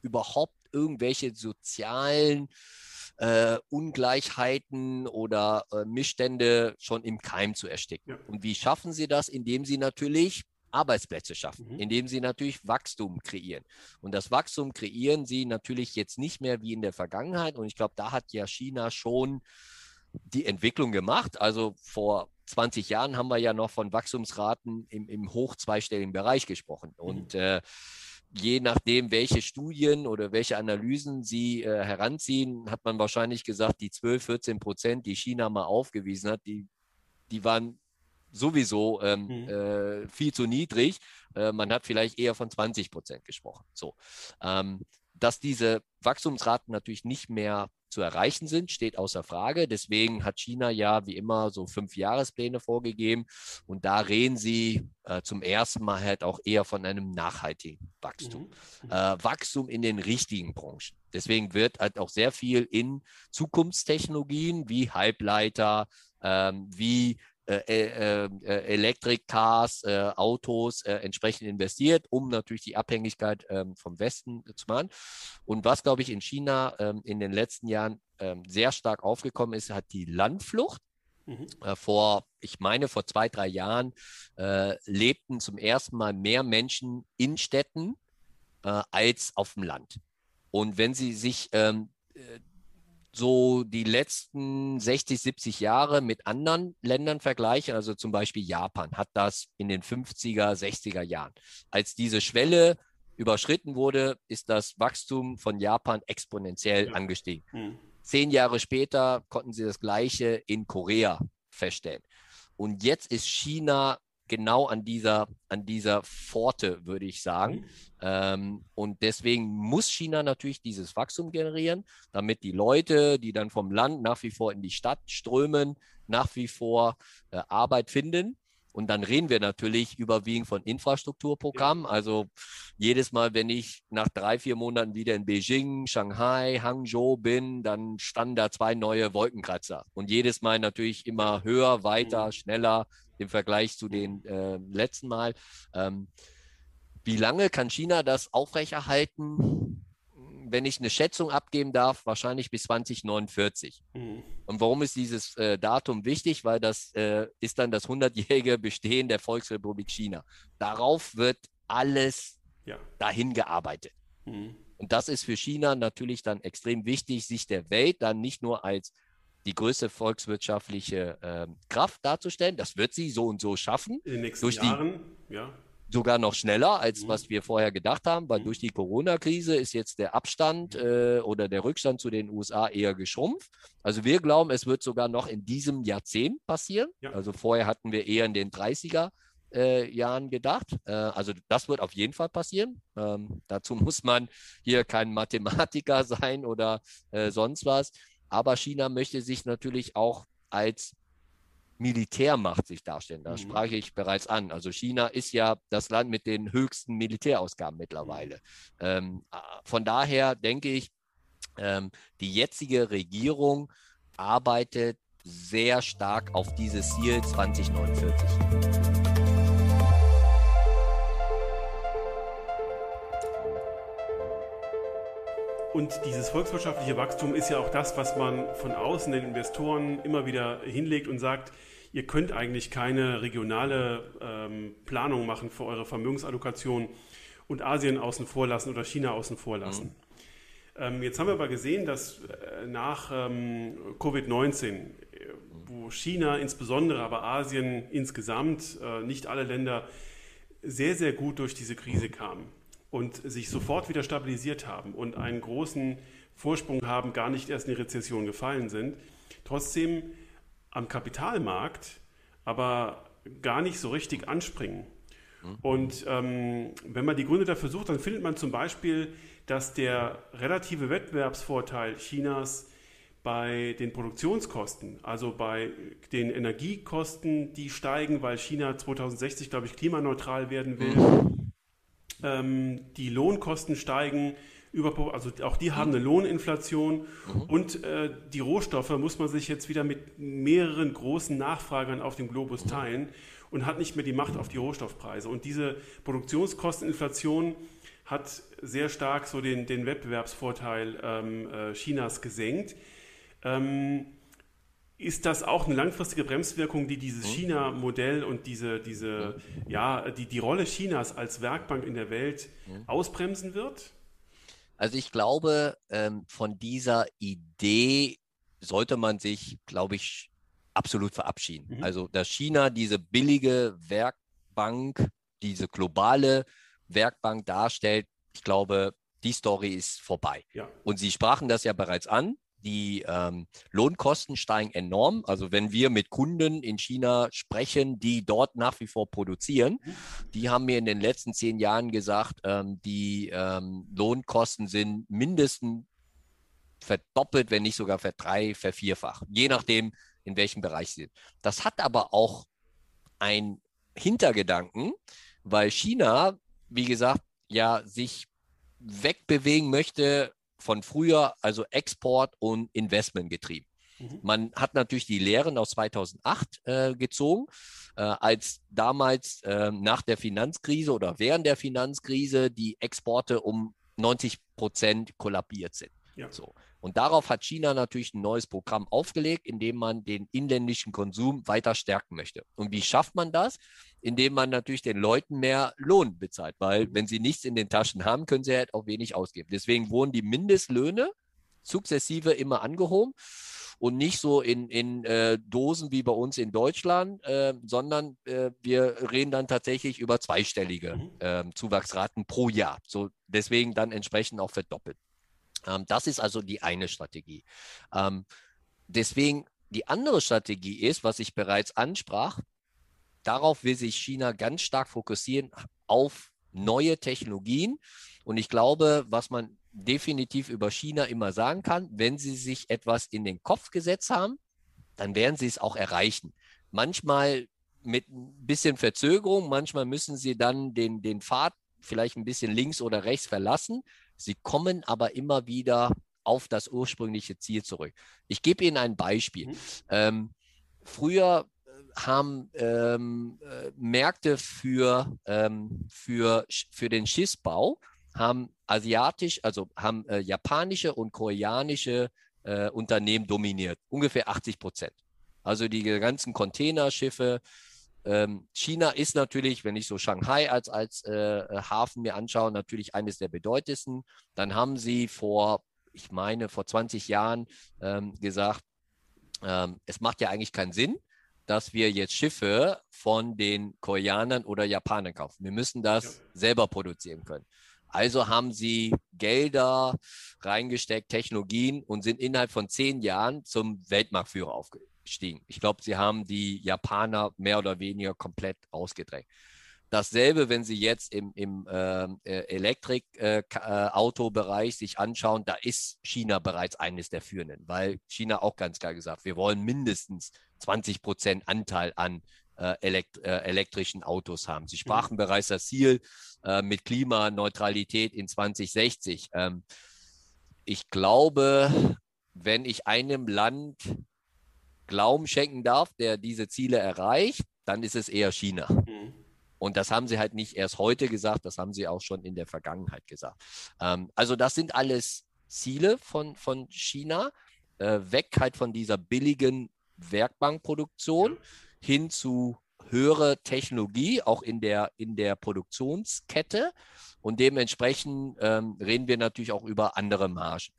Speaker 2: überhaupt irgendwelche sozialen äh, Ungleichheiten oder äh, Missstände schon im Keim zu ersticken. Ja. Und wie schaffen sie das? Indem sie natürlich Arbeitsplätze schaffen, mhm. indem sie natürlich Wachstum kreieren. Und das Wachstum kreieren sie natürlich jetzt nicht mehr wie in der Vergangenheit. Und ich glaube, da hat ja China schon die Entwicklung gemacht. Also vor 20 Jahren haben wir ja noch von Wachstumsraten im, im hoch zweistelligen Bereich gesprochen. Mhm. Und äh, je nachdem, welche Studien oder welche Analysen Sie äh, heranziehen, hat man wahrscheinlich gesagt, die 12, 14 Prozent, die China mal aufgewiesen hat, die, die waren sowieso ähm, mhm. äh, viel zu niedrig. Äh, man hat vielleicht eher von 20 Prozent gesprochen. So, ähm, dass diese Wachstumsraten natürlich nicht mehr zu erreichen sind, steht außer Frage. Deswegen hat China ja wie immer so fünf Jahrespläne vorgegeben und da reden sie äh, zum ersten Mal halt auch eher von einem nachhaltigen Wachstum. Mhm. Äh, Wachstum in den richtigen Branchen. Deswegen wird halt auch sehr viel in Zukunftstechnologien wie Halbleiter, ähm, wie äh, äh, äh Electric Cars, äh, Autos äh, entsprechend investiert, um natürlich die Abhängigkeit ähm, vom Westen zu machen. Und was, glaube ich, in China ähm, in den letzten Jahren ähm, sehr stark aufgekommen ist, hat die Landflucht. Mhm. vor, ich meine, vor zwei, drei Jahren lebten zum ersten Mal mehr Menschen in Städten als auf dem Land. Und wenn Sie sich ähm, so die letzten 60, 70 Jahre mit anderen Ländern vergleichen, also zum Beispiel Japan hat das in den 50er, 60er Jahren. Als diese Schwelle überschritten wurde, ist das Wachstum von Japan exponentiell ja. angestiegen. Mhm. Zehn Jahre später konnten sie das Gleiche in Korea feststellen. Und jetzt ist China genau an dieser, an dieser Pforte, würde ich sagen. Mhm. Ähm, und deswegen muss China natürlich dieses Wachstum generieren, damit die Leute, die dann vom Land nach wie vor in die Stadt strömen, nach wie vor äh, Arbeit finden. Und dann reden wir natürlich überwiegend von Infrastrukturprogrammen. Also jedes Mal, wenn ich nach drei, vier Monaten wieder in Beijing, Shanghai, Hangzhou bin, dann standen da zwei neue Wolkenkratzer. Und jedes Mal natürlich immer höher, weiter, mhm. schneller, im Vergleich zu den äh, letzten Mal. Ähm, wie lange kann China das aufrechterhalten? Wenn ich eine Schätzung abgeben darf, wahrscheinlich bis 2049. Mhm. Und warum ist dieses äh, Datum wichtig? Weil das äh, ist dann das 100-jährige Bestehen der Volksrepublik China. Darauf wird alles ja. dahin gearbeitet. Mhm. Und das ist für China natürlich dann extrem wichtig, sich der Welt dann nicht nur als die größte volkswirtschaftliche äh, Kraft darzustellen. Das wird sie so und so schaffen.
Speaker 1: In den nächsten durch Jahren,
Speaker 2: die, ja. Sogar noch schneller, als mhm. was wir vorher gedacht haben, weil mhm. durch die Corona-Krise ist jetzt der Abstand äh, oder der Rückstand zu den USA eher geschrumpft. Also wir glauben, es wird sogar noch in diesem Jahrzehnt passieren. Ja. Also vorher hatten wir eher in den 30er äh, Jahren gedacht. Äh, also das wird auf jeden Fall passieren. Ähm, dazu muss man hier kein Mathematiker sein oder äh, sonst was. Aber China möchte sich natürlich auch als Militärmacht sich darstellen. Das mhm. sprach ich bereits an. Also China ist ja das Land mit den höchsten Militärausgaben mittlerweile. Ähm, von daher denke ich, ähm, die jetzige Regierung arbeitet sehr stark auf dieses Ziel 2049.
Speaker 1: Und dieses volkswirtschaftliche Wachstum ist ja auch das, was man von außen den Investoren immer wieder hinlegt und sagt, ihr könnt eigentlich keine regionale ähm, Planung machen für eure Vermögensallokation und Asien außen vor lassen oder China außen vor lassen. Mhm. Ähm, jetzt haben wir aber gesehen, dass äh, nach ähm, Covid-19, wo China insbesondere, aber Asien insgesamt, äh, nicht alle Länder, sehr, sehr gut durch diese Krise kamen und sich sofort wieder stabilisiert haben und einen großen Vorsprung haben, gar nicht erst in die Rezession gefallen sind, trotzdem am Kapitalmarkt aber gar nicht so richtig anspringen. Mhm. Und ähm, wenn man die Gründe dafür sucht, dann findet man zum Beispiel, dass der relative Wettbewerbsvorteil Chinas bei den Produktionskosten, also bei den Energiekosten, die steigen, weil China 2060, glaube ich, klimaneutral werden will, mhm ähm, die Lohnkosten steigen, über, also auch die haben eine Lohninflation mhm. und äh, die Rohstoffe muss man sich jetzt wieder mit mehreren großen Nachfragern auf dem Globus mhm. teilen und hat nicht mehr die Macht auf die Rohstoffpreise. Und diese Produktionskosteninflation hat sehr stark so den, den Wettbewerbsvorteil ähm, äh, Chinas gesenkt. Ähm, ist das auch eine langfristige Bremswirkung, die dieses mhm. China-Modell und diese, diese, ja, die, die Rolle Chinas als Werkbank in der Welt mhm. ausbremsen wird?
Speaker 2: Also ich glaube, ähm, von dieser Idee sollte man sich, glaube ich, absolut verabschieden. Mhm. Also, dass China diese billige Werkbank, diese globale Werkbank darstellt, ich glaube, die Story ist vorbei. Ja. Und Sie sprachen das ja bereits an die ähm, Lohnkosten steigen enorm. Also wenn wir mit Kunden in China sprechen, die dort nach wie vor produzieren, die haben mir in den letzten zehn Jahren gesagt, ähm, die ähm, Lohnkosten sind mindestens verdoppelt, wenn nicht sogar verdrei, vervierfacht, je nachdem, in welchem Bereich sie sind. Das hat aber auch ein Hintergedanken, weil China, wie gesagt, ja sich wegbewegen möchte von früher, also Export und Investment getrieben. Mhm. Man hat natürlich die Lehren aus 2008 äh, gezogen, äh, als damals äh, nach der Finanzkrise oder während der Finanzkrise die Exporte um 90 Prozent kollabiert sind. Ja. So. Und darauf hat China natürlich ein neues Programm aufgelegt, indem man den inländischen Konsum weiter stärken möchte. Und wie schafft man das? Indem man natürlich den Leuten mehr Lohn bezahlt, weil wenn sie nichts in den Taschen haben, können sie halt auch wenig ausgeben. Deswegen wurden die Mindestlöhne sukzessive immer angehoben und nicht so in, in äh, Dosen wie bei uns in Deutschland, äh, sondern äh, wir reden dann tatsächlich über zweistellige mhm. Ähm, Zuwachsraten pro Jahr. So deswegen dann entsprechend auch verdoppelt. Ähm, das ist also die eine Strategie. Ähm, deswegen die andere Strategie ist, was ich bereits ansprach, darauf will sich China ganz stark fokussieren auf neue Technologien. Und ich glaube, was man definitiv über China immer sagen kann, wenn sie sich etwas in den Kopf gesetzt haben, dann werden sie es auch erreichen. Manchmal mit ein bisschen Verzögerung, manchmal müssen sie dann den, den Pfad vielleicht ein bisschen links oder rechts verlassen. Sie kommen aber immer wieder auf das ursprüngliche Ziel zurück. Ich gebe Ihnen ein Beispiel. Mhm. Ähm, früher äh, haben ähm, äh, Märkte für, ähm, für, für den Schiffsbau haben asiatisch, also haben äh, japanische und koreanische äh, Unternehmen dominiert, ungefähr 80 Prozent. Also die ganzen Containerschiffe, ähm, China ist natürlich, wenn ich so Shanghai als, als äh, Hafen mir anschaue, natürlich eines der bedeutendsten. Dann haben sie vor, ich meine, vor 20 Jahren ähm, gesagt, ähm, es macht ja eigentlich keinen Sinn, dass wir jetzt Schiffe von den Koreanern oder Japanern kaufen. Wir müssen das ja. selber produzieren können. Also haben sie Gelder reingesteckt, Technologien und sind innerhalb von zehn Jahren zum Weltmarktführer aufgegangen gestiegen. Ich glaube, sie haben die Japaner mehr oder weniger komplett ausgedrängt. Dasselbe, wenn Sie jetzt im, im ähm, äh, Elektrikautobereich äh, sich anschauen, da ist China bereits eines der führenden, weil China auch ganz klar gesagt, wir wollen mindestens 20 Prozent Anteil an äh, elekt äh, elektrischen Autos haben. Sie sprachen mhm. bereits das Ziel äh, mit Klimaneutralität in 2060. Ähm, ich glaube, wenn ich einem Land Glauben schenken darf, der diese Ziele erreicht, dann ist es eher China. Mhm. Und das haben sie halt nicht erst heute gesagt, das haben sie auch schon in der Vergangenheit gesagt. Ähm, also das sind alles Ziele von, von China, äh, weg halt von dieser billigen Werkbankproduktion hin zu höhere Technologie, auch in der, in der Produktionskette. Und dementsprechend ähm, reden wir natürlich auch über andere Margen.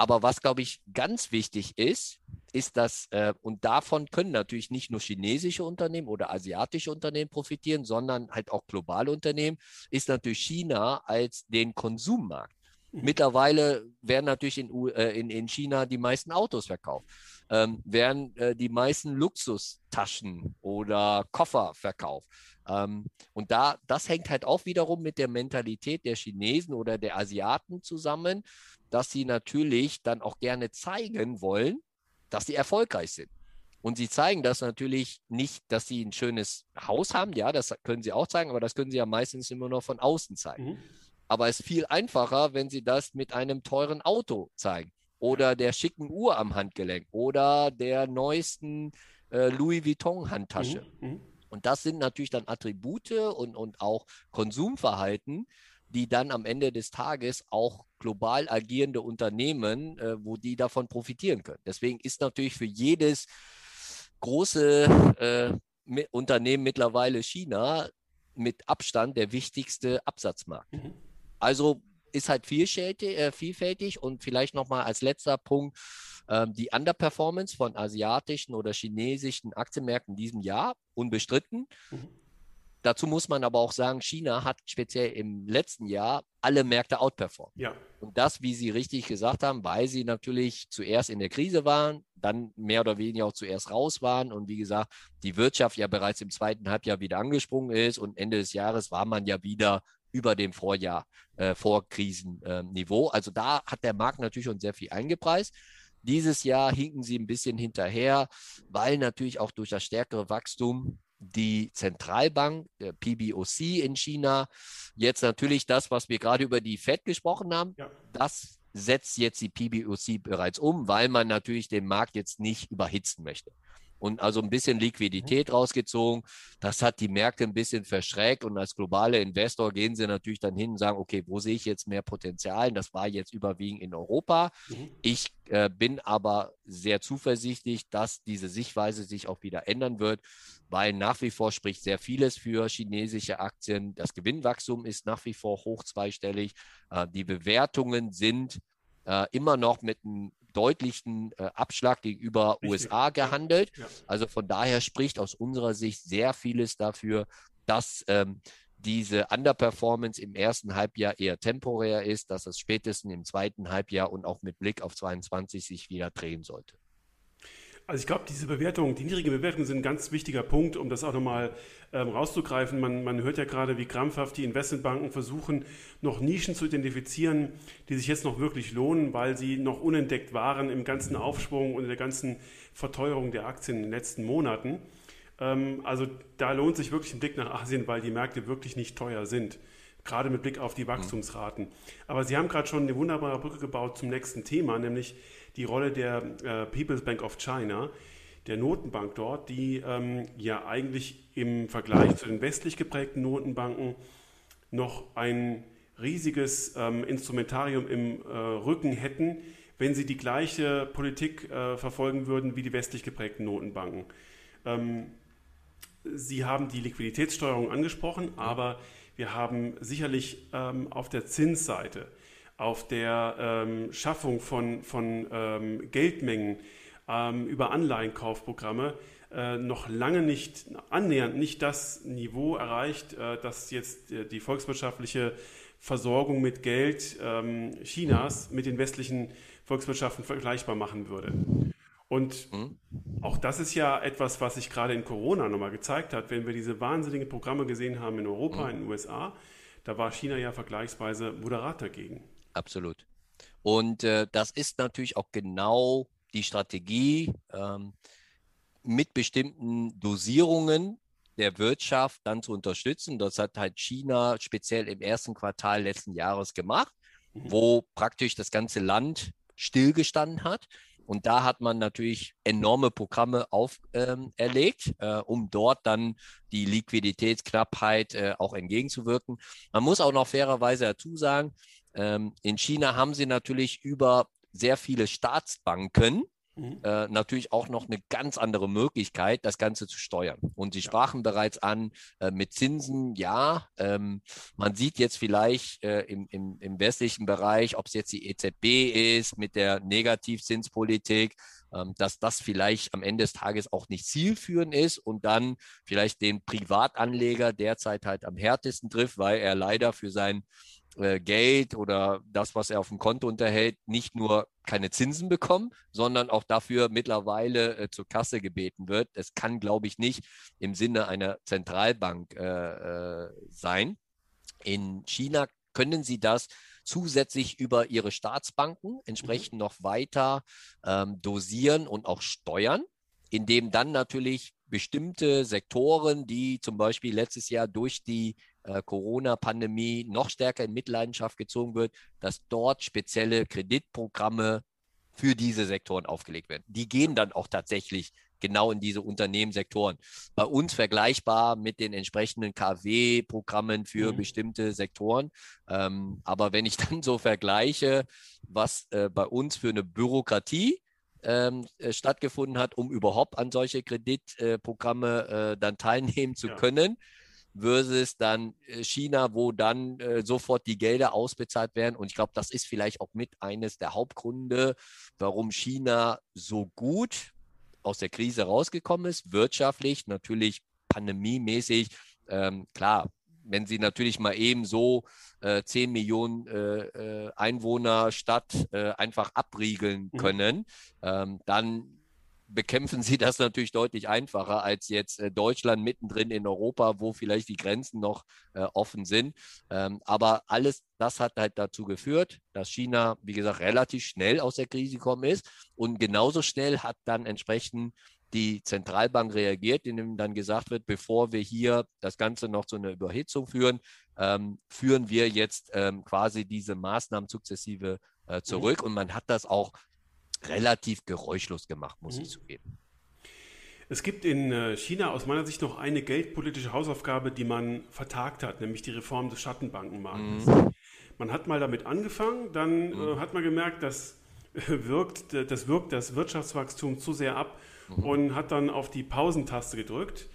Speaker 2: Aber was, glaube ich, ganz wichtig ist, ist, dass, äh, und davon können natürlich nicht nur chinesische Unternehmen oder asiatische Unternehmen profitieren, sondern halt auch globale Unternehmen, ist natürlich China als den Konsummarkt. Mhm. Mittlerweile werden natürlich in, äh, in, in China die meisten Autos verkauft, ähm, werden äh, die meisten Luxustaschen oder Koffer verkauft. Ähm, und da, das hängt halt auch wiederum mit der Mentalität der Chinesen oder der Asiaten zusammen, dass sie natürlich dann auch gerne zeigen wollen, dass sie erfolgreich sind. Und sie zeigen das natürlich nicht, dass sie ein schönes Haus haben. Ja, das können sie auch zeigen, aber das können sie ja meistens immer nur von außen zeigen. Mhm. Aber es ist viel einfacher, wenn sie das mit einem teuren Auto zeigen oder der schicken Uhr am Handgelenk oder der neuesten äh, Louis Vuitton Handtasche. Mhm. Mhm. Und das sind natürlich dann Attribute und, und auch Konsumverhalten, die dann am Ende des Tages auch global agierende Unternehmen, äh, wo die davon profitieren können. Deswegen ist natürlich für jedes große äh, Unternehmen mittlerweile China mit Abstand der wichtigste Absatzmarkt. Mhm. Also ist halt vielfältig, äh, vielfältig und vielleicht nochmal als letzter Punkt ähm, die Underperformance von asiatischen oder chinesischen Aktienmärkten in diesem Jahr unbestritten. Mhm. Dazu muss man aber auch sagen, China hat speziell im letzten Jahr alle Märkte outperformt. Ja. Und das, wie Sie richtig gesagt haben, weil sie natürlich zuerst in der Krise waren, dann mehr oder weniger auch zuerst raus waren und wie gesagt, die Wirtschaft ja bereits im zweiten Halbjahr wieder angesprungen ist und Ende des Jahres war man ja wieder über dem Vorjahr, äh, Vorkrisenniveau. Äh, also da hat der Markt natürlich schon sehr viel eingepreist. Dieses Jahr hinken sie ein bisschen hinterher, weil natürlich auch durch das stärkere Wachstum die Zentralbank, der PBOC in China, jetzt natürlich das, was wir gerade über die Fed gesprochen haben, ja. das setzt jetzt die PBOC bereits um, weil man natürlich den Markt jetzt nicht überhitzen möchte und also ein bisschen Liquidität mhm. rausgezogen. Das hat die Märkte ein bisschen verschreckt und als globaler Investor gehen sie natürlich dann hin und sagen, okay, wo sehe ich jetzt mehr Potenzial? Das war jetzt überwiegend in Europa. Mhm. Ich äh, bin aber sehr zuversichtlich, dass diese Sichtweise sich auch wieder ändern wird, weil nach wie vor spricht sehr vieles für chinesische Aktien. Das Gewinnwachstum ist nach wie vor hoch zweistellig. Äh, die Bewertungen sind äh, immer noch mit einem deutlichen äh, Abschlag gegenüber Richtig. USA gehandelt. Ja. Also von daher spricht aus unserer Sicht sehr vieles dafür, dass ähm, diese Underperformance im ersten Halbjahr eher temporär ist, dass es spätestens im zweiten Halbjahr und auch mit Blick auf 22 sich wieder drehen sollte.
Speaker 1: Also ich glaube, diese Bewertungen, die niedrigen Bewertungen sind ein ganz wichtiger Punkt, um das auch nochmal ähm, rauszugreifen. Man, man hört ja gerade, wie krampfhaft die Investmentbanken versuchen, noch Nischen zu identifizieren, die sich jetzt noch wirklich lohnen, weil sie noch unentdeckt waren im ganzen Aufschwung und in der ganzen Verteuerung der Aktien in den letzten Monaten. Ähm, also da lohnt sich wirklich ein Blick nach Asien, weil die Märkte wirklich nicht teuer sind gerade mit Blick auf die Wachstumsraten. Aber Sie haben gerade schon eine wunderbare Brücke gebaut zum nächsten Thema, nämlich die Rolle der äh, People's Bank of China, der Notenbank dort, die ähm, ja eigentlich im Vergleich zu den westlich geprägten Notenbanken noch ein riesiges ähm, Instrumentarium im äh, Rücken hätten, wenn sie die gleiche Politik äh, verfolgen würden wie die westlich geprägten Notenbanken. Ähm, sie haben die Liquiditätssteuerung angesprochen, aber wir haben sicherlich ähm, auf der Zinsseite auf der ähm, Schaffung von, von ähm, Geldmengen ähm, über Anleihenkaufprogramme äh, noch lange nicht annähernd nicht das Niveau erreicht, äh, das jetzt äh, die volkswirtschaftliche Versorgung mit Geld ähm, Chinas mit den westlichen Volkswirtschaften vergleichbar machen würde. Und mhm. auch das ist ja etwas, was sich gerade in Corona nochmal gezeigt hat, wenn wir diese wahnsinnigen Programme gesehen haben in Europa, mhm. in den USA, da war China ja vergleichsweise moderat dagegen.
Speaker 2: Absolut. Und äh, das ist natürlich auch genau die Strategie, ähm, mit bestimmten Dosierungen der Wirtschaft dann zu unterstützen. Das hat halt China speziell im ersten Quartal letzten Jahres gemacht, mhm. wo praktisch das ganze Land stillgestanden hat. Und da hat man natürlich enorme Programme auferlegt, ähm, äh, um dort dann die Liquiditätsknappheit äh, auch entgegenzuwirken. Man muss auch noch fairerweise dazu sagen, ähm, in China haben sie natürlich über sehr viele Staatsbanken mhm. äh, natürlich auch noch eine ganz andere Möglichkeit, das Ganze zu steuern. Und Sie sprachen ja. bereits an, äh, mit Zinsen, ja, ähm, man sieht jetzt vielleicht äh, im, im, im westlichen Bereich, ob es jetzt die EZB ist mit der Negativzinspolitik, ähm, dass das vielleicht am Ende des Tages auch nicht zielführend ist und dann vielleicht den Privatanleger derzeit halt am härtesten trifft, weil er leider für sein äh, Geld oder das, was er auf dem Konto unterhält, nicht nur keine Zinsen bekommen, sondern auch dafür mittlerweile äh, zur Kasse gebeten wird. Das kann, glaube ich, nicht im Sinne einer Zentralbank äh, äh, sein. In China können sie das zusätzlich über ihre Staatsbanken entsprechend mhm. noch weiter ähm, dosieren und auch steuern, indem dann natürlich bestimmte Sektoren, die zum Beispiel letztes Jahr durch die äh, Corona-Pandemie noch stärker in Mitleidenschaft gezogen wird, dass dort spezielle Kreditprogramme für diese Sektoren aufgelegt werden. Die gehen dann auch tatsächlich genau in diese Unternehmenssektoren. Bei uns vergleichbar mit den entsprechenden KW-Programmen für mhm. bestimmte Sektoren. Ähm, aber wenn ich dann so vergleiche, was äh, bei uns für eine Bürokratie ähm, äh, stattgefunden hat, um überhaupt an solche Kreditprogramme äh, dann teilnehmen zu ja. können, versus dann äh, China, wo dann äh, sofort die Gelder ausbezahlt werden. Und ich glaube, das ist vielleicht auch mit eines der Hauptgründe, warum China so gut aus der Krise rausgekommen ist, wirtschaftlich, natürlich pandemiemäßig. Ähm, klar, wenn sie natürlich mal eben so äh, 10 Millionen äh, äh, Einwohner Stadt äh, einfach abriegeln mhm. können, mhm. ähm, dann bekämpfen sie das natürlich deutlich einfacher als jetzt äh, Deutschland mittendrin in Europa, wo vielleicht die Grenzen noch äh, offen sind. Ähm, aber alles das hat halt dazu geführt, dass China, wie gesagt, relativ schnell aus der Krise gekommen ist und genauso schnell hat dann entsprechend die Zentralbank reagiert, indem dann gesagt wird, bevor wir hier das Ganze noch zu einer Überhitzung führen, ähm, führen wir jetzt ähm, quasi diese Maßnahmen sukzessive äh, zurück mhm. und man hat das auch relativ geräuschlos gemacht, muss mhm. ich zugeben.
Speaker 1: Es gibt in äh, China aus meiner Sicht noch eine geldpolitische Hausaufgabe, die man vertagt hat, nämlich die Reform des Schattenbankenmarktes. Mhm. Man hat mal damit angefangen, dann mhm. äh, hat man gemerkt, dass wirkt, das wirkt das Wirtschaftswachstum zu sehr ab mhm. und hat dann auf die Pausentaste gedrückt.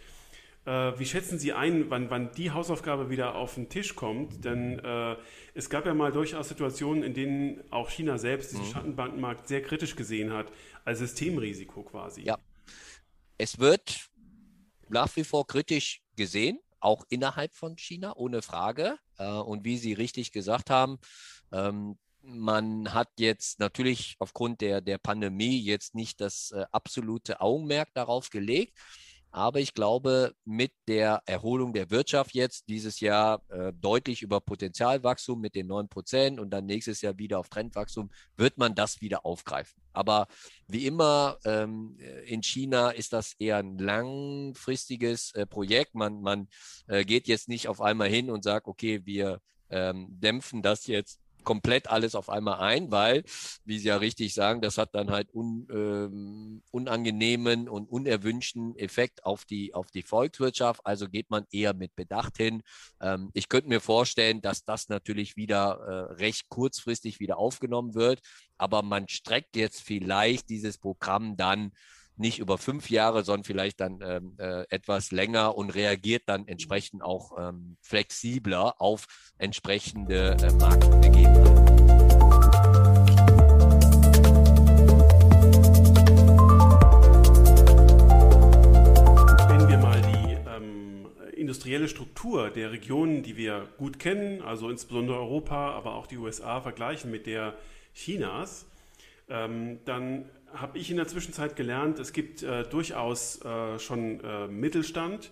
Speaker 1: Äh, wie schätzen Sie ein, wann, wann, die Hausaufgabe wieder auf den Tisch kommt? Denn äh, es gab ja mal durchaus Situationen, in denen auch China selbst diesen mhm. Schattenbankenmarkt sehr kritisch gesehen hat, als Systemrisiko quasi.
Speaker 2: Ja, es wird nach wie vor kritisch gesehen, auch innerhalb von China, ohne Frage. Äh, und wie Sie richtig gesagt haben, ähm, man hat jetzt natürlich aufgrund der, der Pandemie jetzt nicht das äh, absolute Augenmerk darauf gelegt. Aber ich glaube, mit der Erholung der Wirtschaft jetzt dieses Jahr äh, deutlich über Potenzialwachstum mit den 9 Prozent und dann nächstes Jahr wieder auf Trendwachstum, wird man das wieder aufgreifen. Aber wie immer ähm, in China ist das eher ein langfristiges äh, Projekt. Man, man äh, geht jetzt nicht auf einmal hin und sagt, okay, wir ähm, dämpfen das jetzt komplett alles auf einmal ein, weil, wie Sie ja richtig sagen, das hat dann halt un, ähm, unangenehmen und unerwünschten Effekt auf die, auf die Volkswirtschaft. Also geht man eher mit Bedacht hin. Ähm, ich könnte mir vorstellen, dass das natürlich wieder äh, recht kurzfristig wieder aufgenommen wird, aber man streckt jetzt vielleicht dieses Programm dann nicht über fünf Jahre, sondern vielleicht dann ähm, äh, etwas länger und reagiert dann entsprechend auch ähm, flexibler auf entsprechende äh, Marktgegebenheiten.
Speaker 1: Wenn wir mal die ähm, industrielle Struktur der Regionen, die wir gut kennen, also insbesondere Europa, aber auch die USA vergleichen mit der Chinas, ähm, dann habe ich in der Zwischenzeit gelernt, es gibt äh, durchaus äh, schon äh, Mittelstand.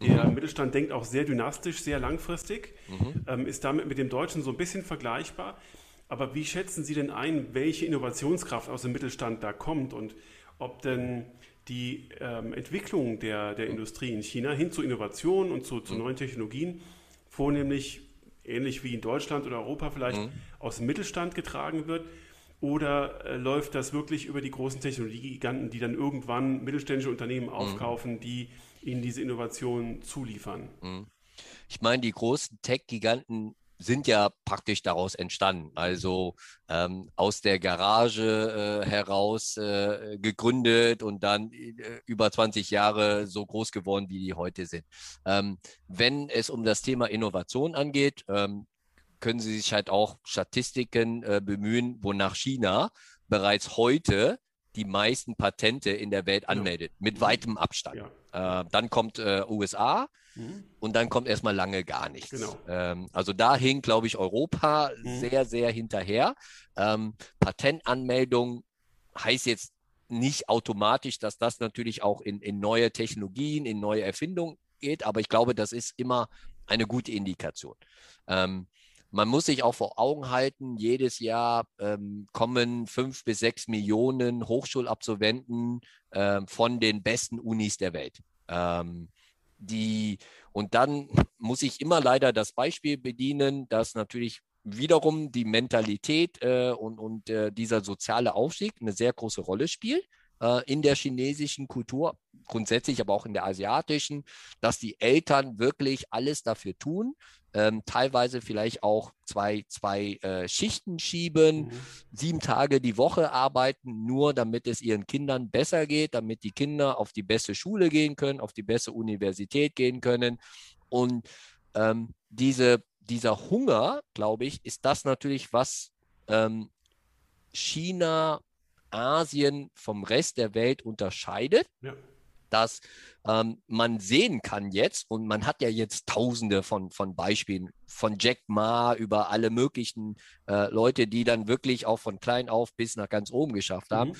Speaker 1: Der mhm. Mittelstand denkt auch sehr dynastisch, sehr langfristig, mhm. ähm, ist damit mit dem Deutschen so ein bisschen vergleichbar. Aber wie schätzen Sie denn ein, welche Innovationskraft aus dem Mittelstand da kommt und ob denn die ähm, Entwicklung der, der Industrie in China hin zu Innovation und zu, zu mhm. neuen Technologien vornehmlich ähnlich wie in Deutschland oder Europa vielleicht mhm. aus dem Mittelstand getragen wird? Oder äh, läuft das wirklich über die großen Technologiegiganten, die dann irgendwann mittelständische Unternehmen mhm. aufkaufen, mhm. die ihnen diese Innovationen zuliefern? Mhm.
Speaker 2: Ich meine, die großen Tech-Giganten sind ja praktisch daraus entstanden. Also ähm, aus der Garage äh, heraus äh, gegründet und dann äh, über 20 Jahre so groß geworden, wie die heute sind. Ähm, wenn es um das Thema Innovation angeht, ähm, können Sie sich halt auch Statistiken äh, bemühen, wonach China bereits heute die meisten Patente in der Welt anmeldet, ja. mit weitem Abstand. Ja. Äh, dann kommt äh, USA mhm. und dann kommt erstmal lange gar nichts. Genau. Ähm, also da hing, glaube ich, Europa mhm. sehr, sehr hinterher. Ähm, Patentanmeldung heißt jetzt nicht automatisch, dass das natürlich auch in, in neue Technologien, in neue Erfindungen geht, aber ich glaube, das ist immer eine gute Indikation. Ähm, man muss sich auch vor Augen halten, jedes Jahr ähm, kommen fünf bis sechs Millionen Hochschulabsolventen äh, von den besten Unis der Welt. Ähm, die, und dann muss ich immer leider das Beispiel bedienen, dass natürlich wiederum die Mentalität äh, und, und äh, dieser soziale Aufstieg eine sehr große Rolle spielt äh, in der chinesischen Kultur, grundsätzlich aber auch in der asiatischen, dass die Eltern wirklich alles dafür tun, ähm, teilweise vielleicht auch zwei, zwei äh, Schichten schieben, mhm. sieben Tage die Woche arbeiten, nur damit es ihren Kindern besser geht, damit die Kinder auf die beste Schule gehen können, auf die beste Universität gehen können. Und ähm, diese, dieser Hunger, glaube ich, ist das natürlich, was ähm, China, Asien vom Rest der Welt unterscheidet. Ja dass ähm, man sehen kann jetzt, und man hat ja jetzt tausende von, von Beispielen, von Jack Ma über alle möglichen äh, Leute, die dann wirklich auch von klein auf bis nach ganz oben geschafft haben. Mhm.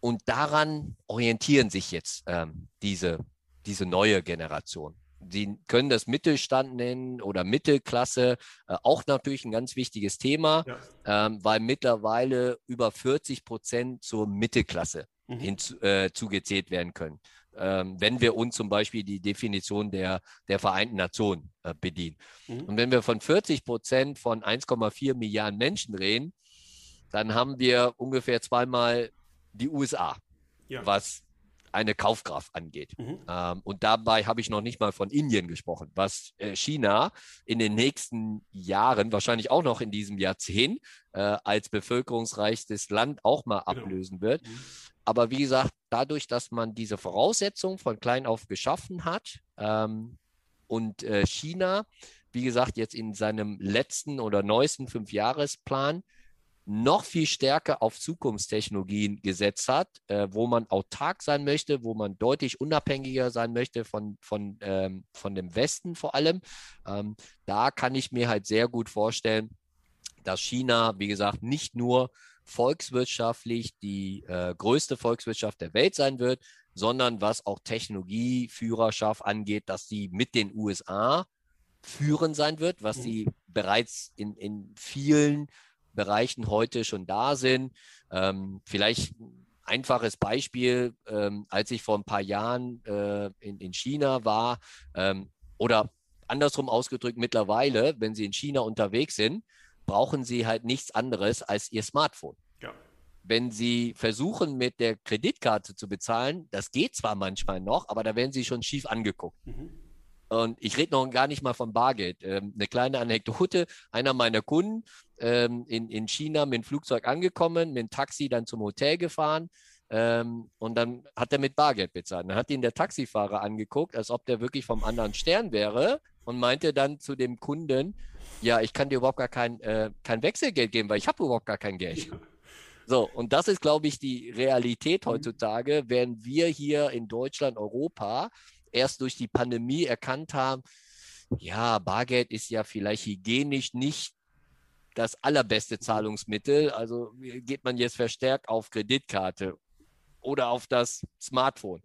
Speaker 2: Und daran orientieren sich jetzt ähm, diese, diese neue Generation. Sie können das Mittelstand nennen oder Mittelklasse, äh, auch natürlich ein ganz wichtiges Thema, ja. ähm, weil mittlerweile über 40 Prozent zur Mittelklasse mhm. hinzu, äh, werden können wenn wir uns zum Beispiel die Definition der, der Vereinten Nationen äh, bedienen. Mhm. Und wenn wir von 40 Prozent von 1,4 Milliarden Menschen reden, dann haben wir ungefähr zweimal die USA, ja. was eine Kaufkraft angeht. Mhm. Ähm, und dabei habe ich noch nicht mal von Indien gesprochen, was äh, China in den nächsten Jahren, wahrscheinlich auch noch in diesem Jahrzehnt, äh, als bevölkerungsreichstes Land auch mal genau. ablösen wird. Aber wie gesagt, dadurch, dass man diese Voraussetzungen von klein auf geschaffen hat ähm, und äh, China, wie gesagt, jetzt in seinem letzten oder neuesten Fünfjahresplan noch viel stärker auf Zukunftstechnologien gesetzt hat, äh, wo man autark sein möchte, wo man deutlich unabhängiger sein möchte von, von, ähm, von dem Westen vor allem. Ähm, da kann ich mir halt sehr gut vorstellen, dass China, wie gesagt, nicht nur volkswirtschaftlich die äh, größte Volkswirtschaft der Welt sein wird, sondern was auch Technologieführerschaft angeht, dass sie mit den USA führend sein wird, was sie bereits in, in vielen Bereichen heute schon da sind. Ähm, vielleicht einfaches Beispiel, ähm, als ich vor ein paar Jahren äh, in, in China war ähm, oder andersrum ausgedrückt mittlerweile, wenn Sie in China unterwegs sind, brauchen Sie halt nichts anderes als Ihr Smartphone. Ja. Wenn Sie versuchen, mit der Kreditkarte zu bezahlen, das geht zwar manchmal noch, aber da werden Sie schon schief angeguckt. Mhm. Und ich rede noch gar nicht mal von Bargeld. Ähm, eine kleine Anekdote. Einer meiner Kunden ähm, in, in China mit dem Flugzeug angekommen, mit dem Taxi dann zum Hotel gefahren. Ähm, und dann hat er mit Bargeld bezahlt. Dann hat ihn der Taxifahrer angeguckt, als ob der wirklich vom anderen Stern wäre und meinte dann zu dem Kunden, ja, ich kann dir überhaupt gar kein, äh, kein Wechselgeld geben, weil ich habe überhaupt gar kein Geld. So, und das ist, glaube ich, die Realität mhm. heutzutage, während wir hier in Deutschland, Europa erst durch die Pandemie erkannt haben, ja, Bargeld ist ja vielleicht hygienisch nicht das allerbeste Zahlungsmittel. Also geht man jetzt verstärkt auf Kreditkarte oder auf das Smartphone.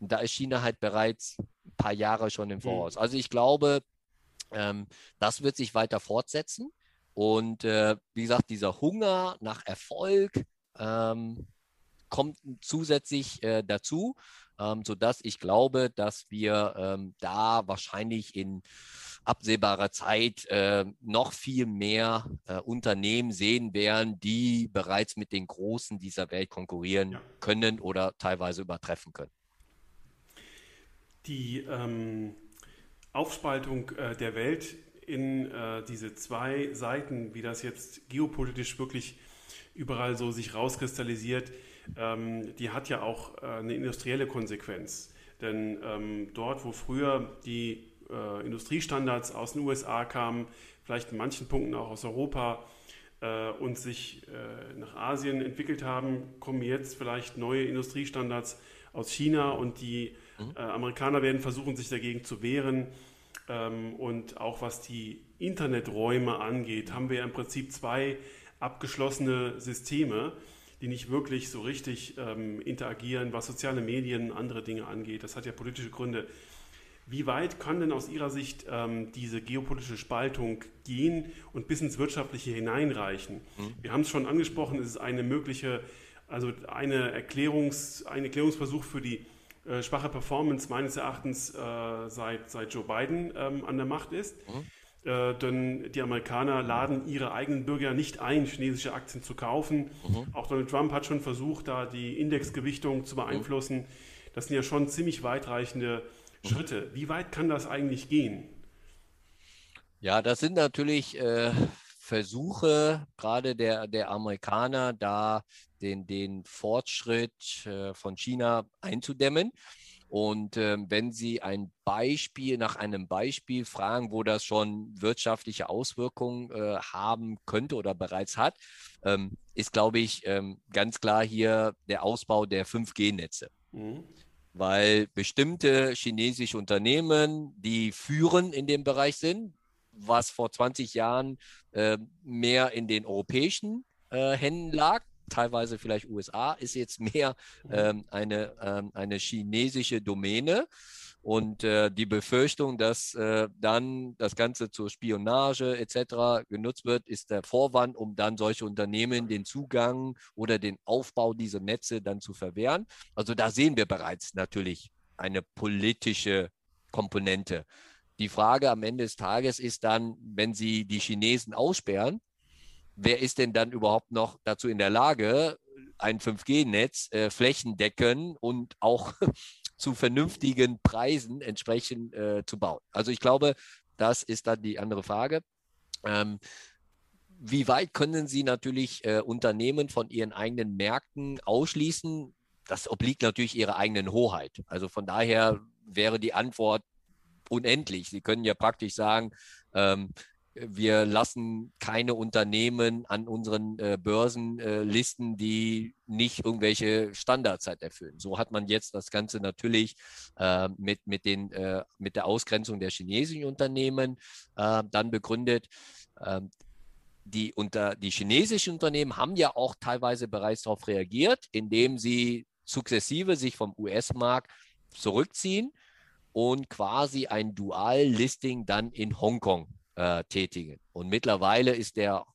Speaker 2: Und da ist China halt bereits ein paar Jahre schon im mhm. Voraus. Also ich glaube, ähm, das wird sich weiter fortsetzen. Und äh, wie gesagt, dieser Hunger nach Erfolg ähm, kommt zusätzlich äh, dazu ähm, sodass ich glaube, dass wir ähm, da wahrscheinlich in absehbarer Zeit äh, noch viel mehr äh, Unternehmen sehen werden, die bereits mit den Großen dieser Welt konkurrieren ja. können oder teilweise übertreffen können.
Speaker 1: Die ähm, Aufspaltung äh, der Welt in äh, diese zwei Seiten, wie das jetzt geopolitisch wirklich überall so sich rauskristallisiert, ähm, die hat ja auch äh, eine industrielle Konsequenz. Denn ähm, dort, wo früher die äh, Industriestandards aus den USA kamen, vielleicht in manchen Punkten auch aus Europa äh, und sich äh, nach Asien entwickelt haben, kommen jetzt vielleicht neue Industriestandards aus China und die mhm. Äh, Amerikaner werden versuchen, sich dagegen zu wehren. Ähm, und auch was die Interneträume angeht, haben wir im Prinzip zwei abgeschlossene Systeme die nicht wirklich so richtig ähm, interagieren, was soziale Medien, und andere Dinge angeht. Das hat ja politische Gründe. Wie weit kann denn aus Ihrer Sicht ähm, diese geopolitische Spaltung gehen und bis ins Wirtschaftliche hineinreichen? Mhm. Wir haben es schon angesprochen, es ist eine mögliche, also eine Erklärungs, ein Erklärungsversuch für die äh, schwache Performance meines Erachtens äh, seit, seit Joe Biden ähm, an der Macht ist. Mhm. Äh, denn die Amerikaner laden ihre eigenen Bürger nicht ein, chinesische Aktien zu kaufen. Mhm. Auch Donald Trump hat schon versucht, da die Indexgewichtung zu beeinflussen. Mhm. Das sind ja schon ziemlich weitreichende mhm. Schritte. Wie weit kann das eigentlich gehen?
Speaker 2: Ja, das sind natürlich äh, Versuche, gerade der, der Amerikaner, da den, den Fortschritt äh, von China einzudämmen. Und äh, wenn Sie ein Beispiel nach einem Beispiel fragen, wo das schon wirtschaftliche Auswirkungen äh, haben könnte oder bereits hat, ähm, ist, glaube ich, ähm, ganz klar hier der Ausbau der 5G-Netze. Mhm. Weil bestimmte chinesische Unternehmen, die führen in dem Bereich sind, was vor 20 Jahren äh, mehr in den europäischen äh, Händen lag, teilweise vielleicht USA, ist jetzt mehr mhm. ähm, eine, ähm, eine chinesische Domäne. Und äh, die Befürchtung, dass äh, dann das Ganze zur Spionage etc. genutzt wird, ist der Vorwand, um dann solche Unternehmen den Zugang oder den Aufbau dieser Netze dann zu verwehren. Also da sehen wir bereits natürlich eine politische Komponente. Die Frage am Ende des Tages ist dann, wenn Sie die Chinesen aussperren, wer ist denn dann überhaupt noch dazu in der Lage, ein 5G-Netz äh, flächendeckend und auch zu vernünftigen Preisen entsprechend äh, zu bauen? Also ich glaube, das ist dann die andere Frage. Ähm, wie weit können Sie natürlich äh, Unternehmen von ihren eigenen Märkten ausschließen? Das obliegt natürlich Ihrer eigenen Hoheit. Also von daher wäre die Antwort unendlich. Sie können ja praktisch sagen, ähm, wir lassen keine Unternehmen an unseren äh, Börsen äh, listen, die nicht irgendwelche Standards halt erfüllen. So hat man jetzt das Ganze natürlich äh, mit, mit, den, äh, mit der Ausgrenzung der chinesischen Unternehmen äh, dann begründet. Ähm, die, unter, die chinesischen Unternehmen haben ja auch teilweise bereits darauf reagiert, indem sie sukzessive sich vom US-Markt zurückziehen und quasi ein Dual-Listing dann in Hongkong äh, tätigen. Und mittlerweile ist der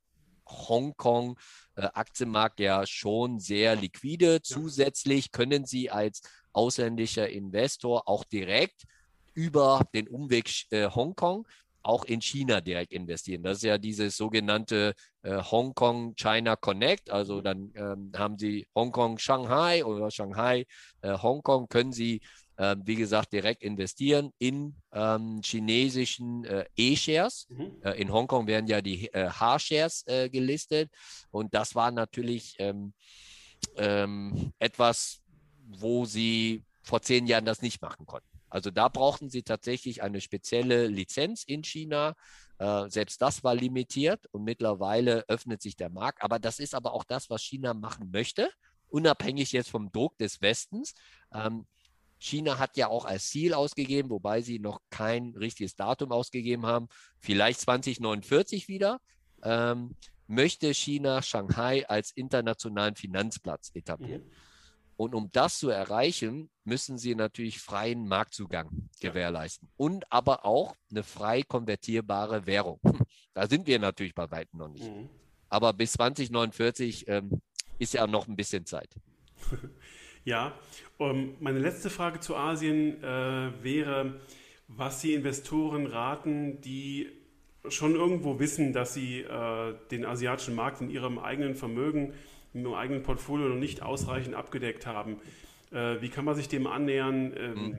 Speaker 2: Hongkong-Aktienmarkt äh, ja schon sehr liquide. Ja. Zusätzlich können Sie als ausländischer Investor auch direkt über den Umweg äh, Hongkong auch in China direkt investieren. Das ist ja dieses sogenannte äh, Hongkong China Connect. Also mhm. dann ähm, haben Sie Hongkong Shanghai oder Shanghai äh, Hongkong, können Sie wie gesagt, direkt investieren in ähm, chinesischen äh, E-Shares. Mhm. Äh, in Hongkong werden ja die äh, H-Shares äh, gelistet. Und das war natürlich ähm, ähm, etwas, wo sie vor zehn Jahren das nicht machen konnten. Also da brauchten sie tatsächlich eine spezielle Lizenz in China. Äh, selbst das war limitiert und mittlerweile öffnet sich der Markt. Aber das ist aber auch das, was China machen möchte, unabhängig jetzt vom Druck des Westens. Ähm, China hat ja auch als Ziel ausgegeben, wobei sie noch kein richtiges Datum ausgegeben haben, vielleicht 2049 wieder, ähm, möchte China Shanghai als internationalen Finanzplatz etablieren. Mhm. Und um das zu erreichen, müssen sie natürlich freien Marktzugang gewährleisten und aber auch eine frei konvertierbare Währung. Da sind wir natürlich bei weitem noch nicht. Mhm. Aber bis 2049 ähm, ist ja noch ein bisschen Zeit.
Speaker 1: Ja, um, ähm, meine letzte Frage zu Asien äh, wäre, was Sie Investoren raten, die schon irgendwo wissen, dass sie äh, den asiatischen Markt in ihrem eigenen Vermögen, in ihrem eigenen Portfolio noch nicht ausreichend abgedeckt haben. Äh, wie kann man sich dem annähern? Ähm, mhm.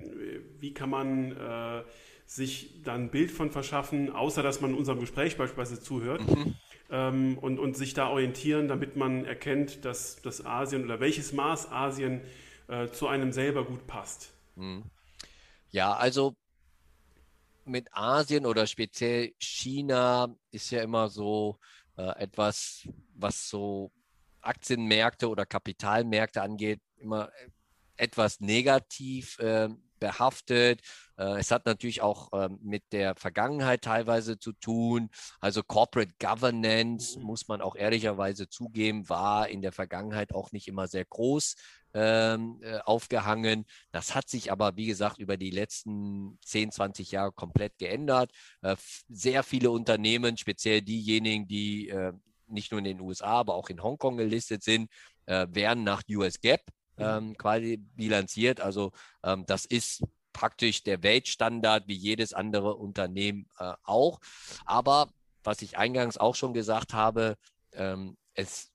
Speaker 1: Wie kann man äh, sich da ein Bild von verschaffen, außer dass man unserem Gespräch beispielsweise zuhört? Mhm. Ähm, und, und sich da orientieren, damit man erkennt, dass, dass Asien oder welches Maß Asien äh, zu einem selber gut passt. Mhm.
Speaker 2: Ja, also mit Asien oder speziell China ist ja immer so äh, etwas, was so Aktienmärkte oder Kapitalmärkte angeht, immer etwas negativ äh, behaftet. Äh, es hat natürlich auch ähm, mit der Vergangenheit teilweise zu tun. Also Corporate Governance, mhm. muss man auch ehrlicherweise zugeben, war in der Vergangenheit auch nicht immer sehr groß ähm, äh, aufgehangen. Das hat sich aber, wie gesagt, über die letzten 10, 20 Jahre komplett geändert. Äh, sehr viele Unternehmen, speziell diejenigen, die nicht nur in den USA, aber auch in Hongkong gelistet sind, werden nach US GAAP mhm. Ähm, quasi bilanziert. Also ähm, das ist praktisch der Weltstandard wie jedes andere Unternehmen äh, auch. Aber was ich eingangs auch schon gesagt habe, ähm, es,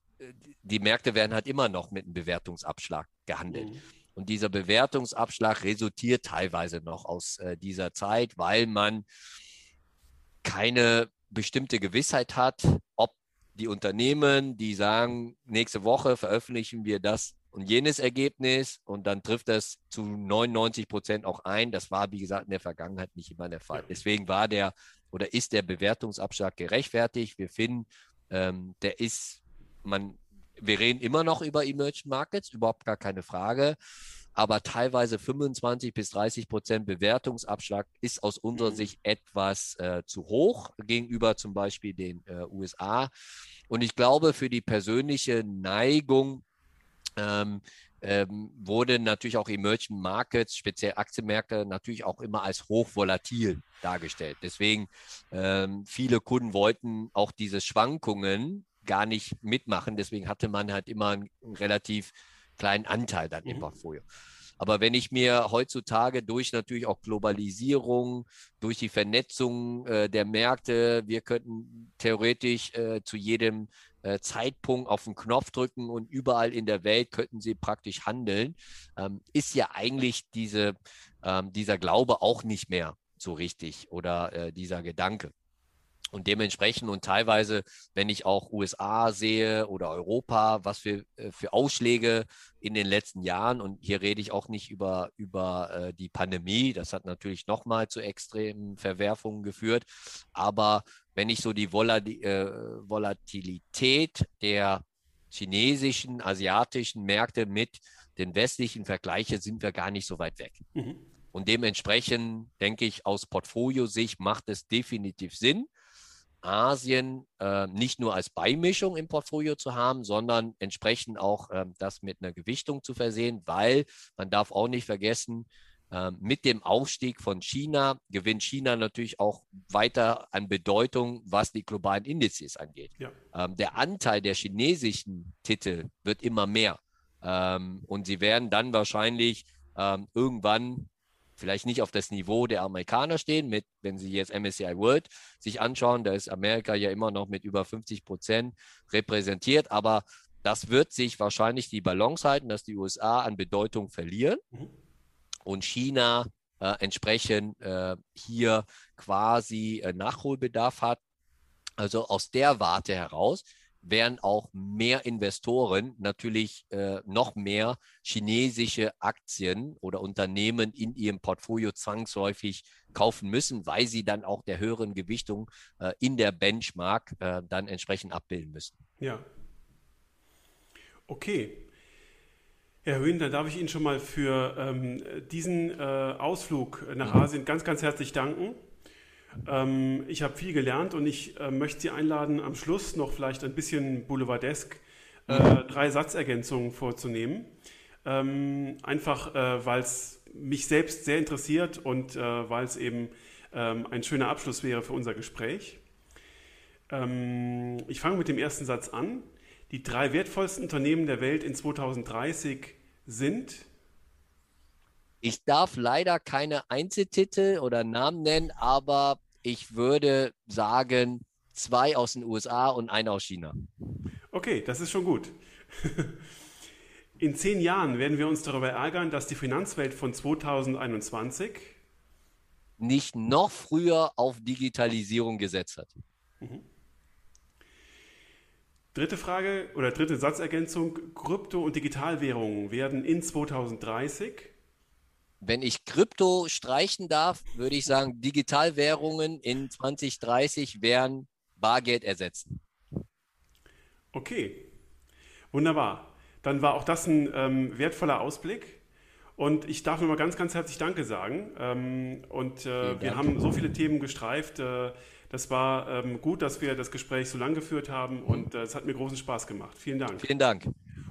Speaker 2: die Märkte werden halt immer noch mit einem Bewertungsabschlag gehandelt. Mhm. Und dieser Bewertungsabschlag resultiert teilweise noch aus äh, dieser Zeit, weil man keine bestimmte Gewissheit hat, ob die Unternehmen, die sagen, nächste Woche veröffentlichen wir das und jenes Ergebnis und dann trifft das zu 99 Prozent auch ein. Das war, wie gesagt, in der Vergangenheit nicht immer der Fall. Deswegen war der oder ist der Bewertungsabschlag gerechtfertigt. Wir finden, ähm, der ist, man, wir reden immer noch über Emerging Markets, überhaupt gar keine Frage. Aber teilweise 25 bis 30 Prozent Bewertungsabschlag ist aus unserer mhm. Sicht etwas äh, zu hoch gegenüber zum Beispiel den äh, USA. Und ich glaube, für die persönliche Neigung ähm, ähm, wurde natürlich auch Emerging Markets, speziell Aktienmärkte, natürlich auch immer als hochvolatil dargestellt. Deswegen ähm, viele Kunden wollten auch diese Schwankungen gar nicht mitmachen. Deswegen hatte man halt immer einen, relativ kleinen Anteil dann mhm. im Portfolio. Aber wenn ich mir heutzutage durch natürlich auch Globalisierung, durch die Vernetzung äh, der Märkte, wir könnten theoretisch äh, zu jedem äh, Zeitpunkt auf den Knopf drücken und überall in der Welt könnten sie praktisch handeln, ähm, ist ja eigentlich diese, ähm, dieser Glaube auch nicht mehr so richtig oder äh, dieser Gedanke. Und dementsprechend und teilweise, wenn ich auch USA sehe oder Europa, was für, äh, für Ausschläge in den letzten Jahren, und hier rede ich auch nicht über, über äh, die Pandemie, das hat natürlich nochmal zu extremen Verwerfungen geführt, aber wenn ich so die äh, Volatilität der chinesischen, asiatischen Märkte mit den westlichen vergleiche, sind wir gar nicht so weit weg. Mhm. Und dementsprechend denke ich, aus Portfoliosicht macht es definitiv Sinn, Asien äh, nicht nur als Beimischung im Portfolio zu haben, sondern entsprechend auch äh, das mit einer Gewichtung zu versehen, weil man darf auch nicht vergessen, äh, mit dem Aufstieg von China gewinnt China natürlich auch weiter an Bedeutung, was die globalen Indizes angeht. Ja. Ähm, der Anteil der chinesischen Titel wird immer mehr. Ähm, und sie werden dann wahrscheinlich ähm, irgendwann vielleicht nicht auf das Niveau der Amerikaner stehen, mit, wenn Sie jetzt MSCI World sich anschauen, da ist Amerika ja immer noch mit über 50 Prozent repräsentiert, aber das wird sich wahrscheinlich die Balance halten, dass die USA an Bedeutung verlieren mhm. und China äh, entsprechend äh, hier quasi äh, Nachholbedarf hat. Also aus der Warte heraus werden auch mehr Investoren natürlich äh, noch mehr chinesische Aktien oder Unternehmen in ihrem Portfolio zwangsläufig kaufen müssen, weil sie dann auch der höheren Gewichtung äh, in der Benchmark äh, dann entsprechend abbilden müssen.
Speaker 1: Ja. Okay. Herr Höhn, dann darf ich Ihnen schon mal für ähm, diesen äh, Ausflug nach mhm. Asien ganz, ganz herzlich danken. Ähm, ich habe viel gelernt und ich äh, möchte Sie einladen, am Schluss noch vielleicht ein bisschen boulevardesk äh, drei Satzergänzungen vorzunehmen. Ähm, einfach, äh, weil es mich selbst sehr interessiert und äh, weil es eben ähm, ein schöner Abschluss wäre für unser Gespräch. Ähm, ich fange mit dem ersten Satz an. Die drei wertvollsten Unternehmen der Welt in 2030 sind
Speaker 2: ich darf leider keine Einzeltitel oder Namen nennen, aber ich würde sagen, zwei aus den USA und einer aus China.
Speaker 1: Okay, das ist schon gut. In zehn Jahren werden wir uns darüber ärgern, dass die Finanzwelt von 2021
Speaker 2: nicht noch früher auf Digitalisierung gesetzt hat. Mhm.
Speaker 1: Dritte Frage oder dritte Satzergänzung. Krypto- und Digitalwährungen werden in 2030
Speaker 2: wenn ich Krypto streichen darf, würde ich sagen, Digitalwährungen in 2030 werden Bargeld ersetzen.
Speaker 1: Okay, wunderbar. Dann war auch das ein ähm, wertvoller Ausblick. Und ich darf nochmal ganz, ganz herzlich Danke sagen. Ähm, und äh, wir haben so viele Themen gestreift. Äh, das war ähm, gut, dass wir das Gespräch so lang geführt haben und äh, es hat mir großen Spaß gemacht. Vielen Dank.
Speaker 2: Vielen Dank.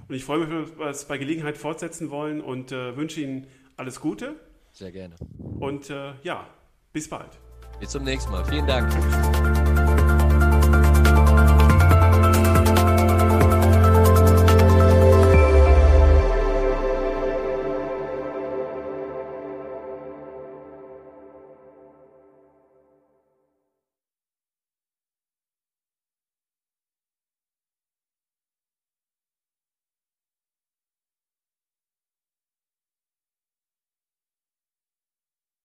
Speaker 1: Und ich freue mich, dass wir es bei Gelegenheit fortsetzen wollen und äh, wünsche Ihnen alles Gute.
Speaker 2: Sehr gerne.
Speaker 1: Und äh, ja, bis bald.
Speaker 2: Bis zum nächsten Mal. Vielen Dank.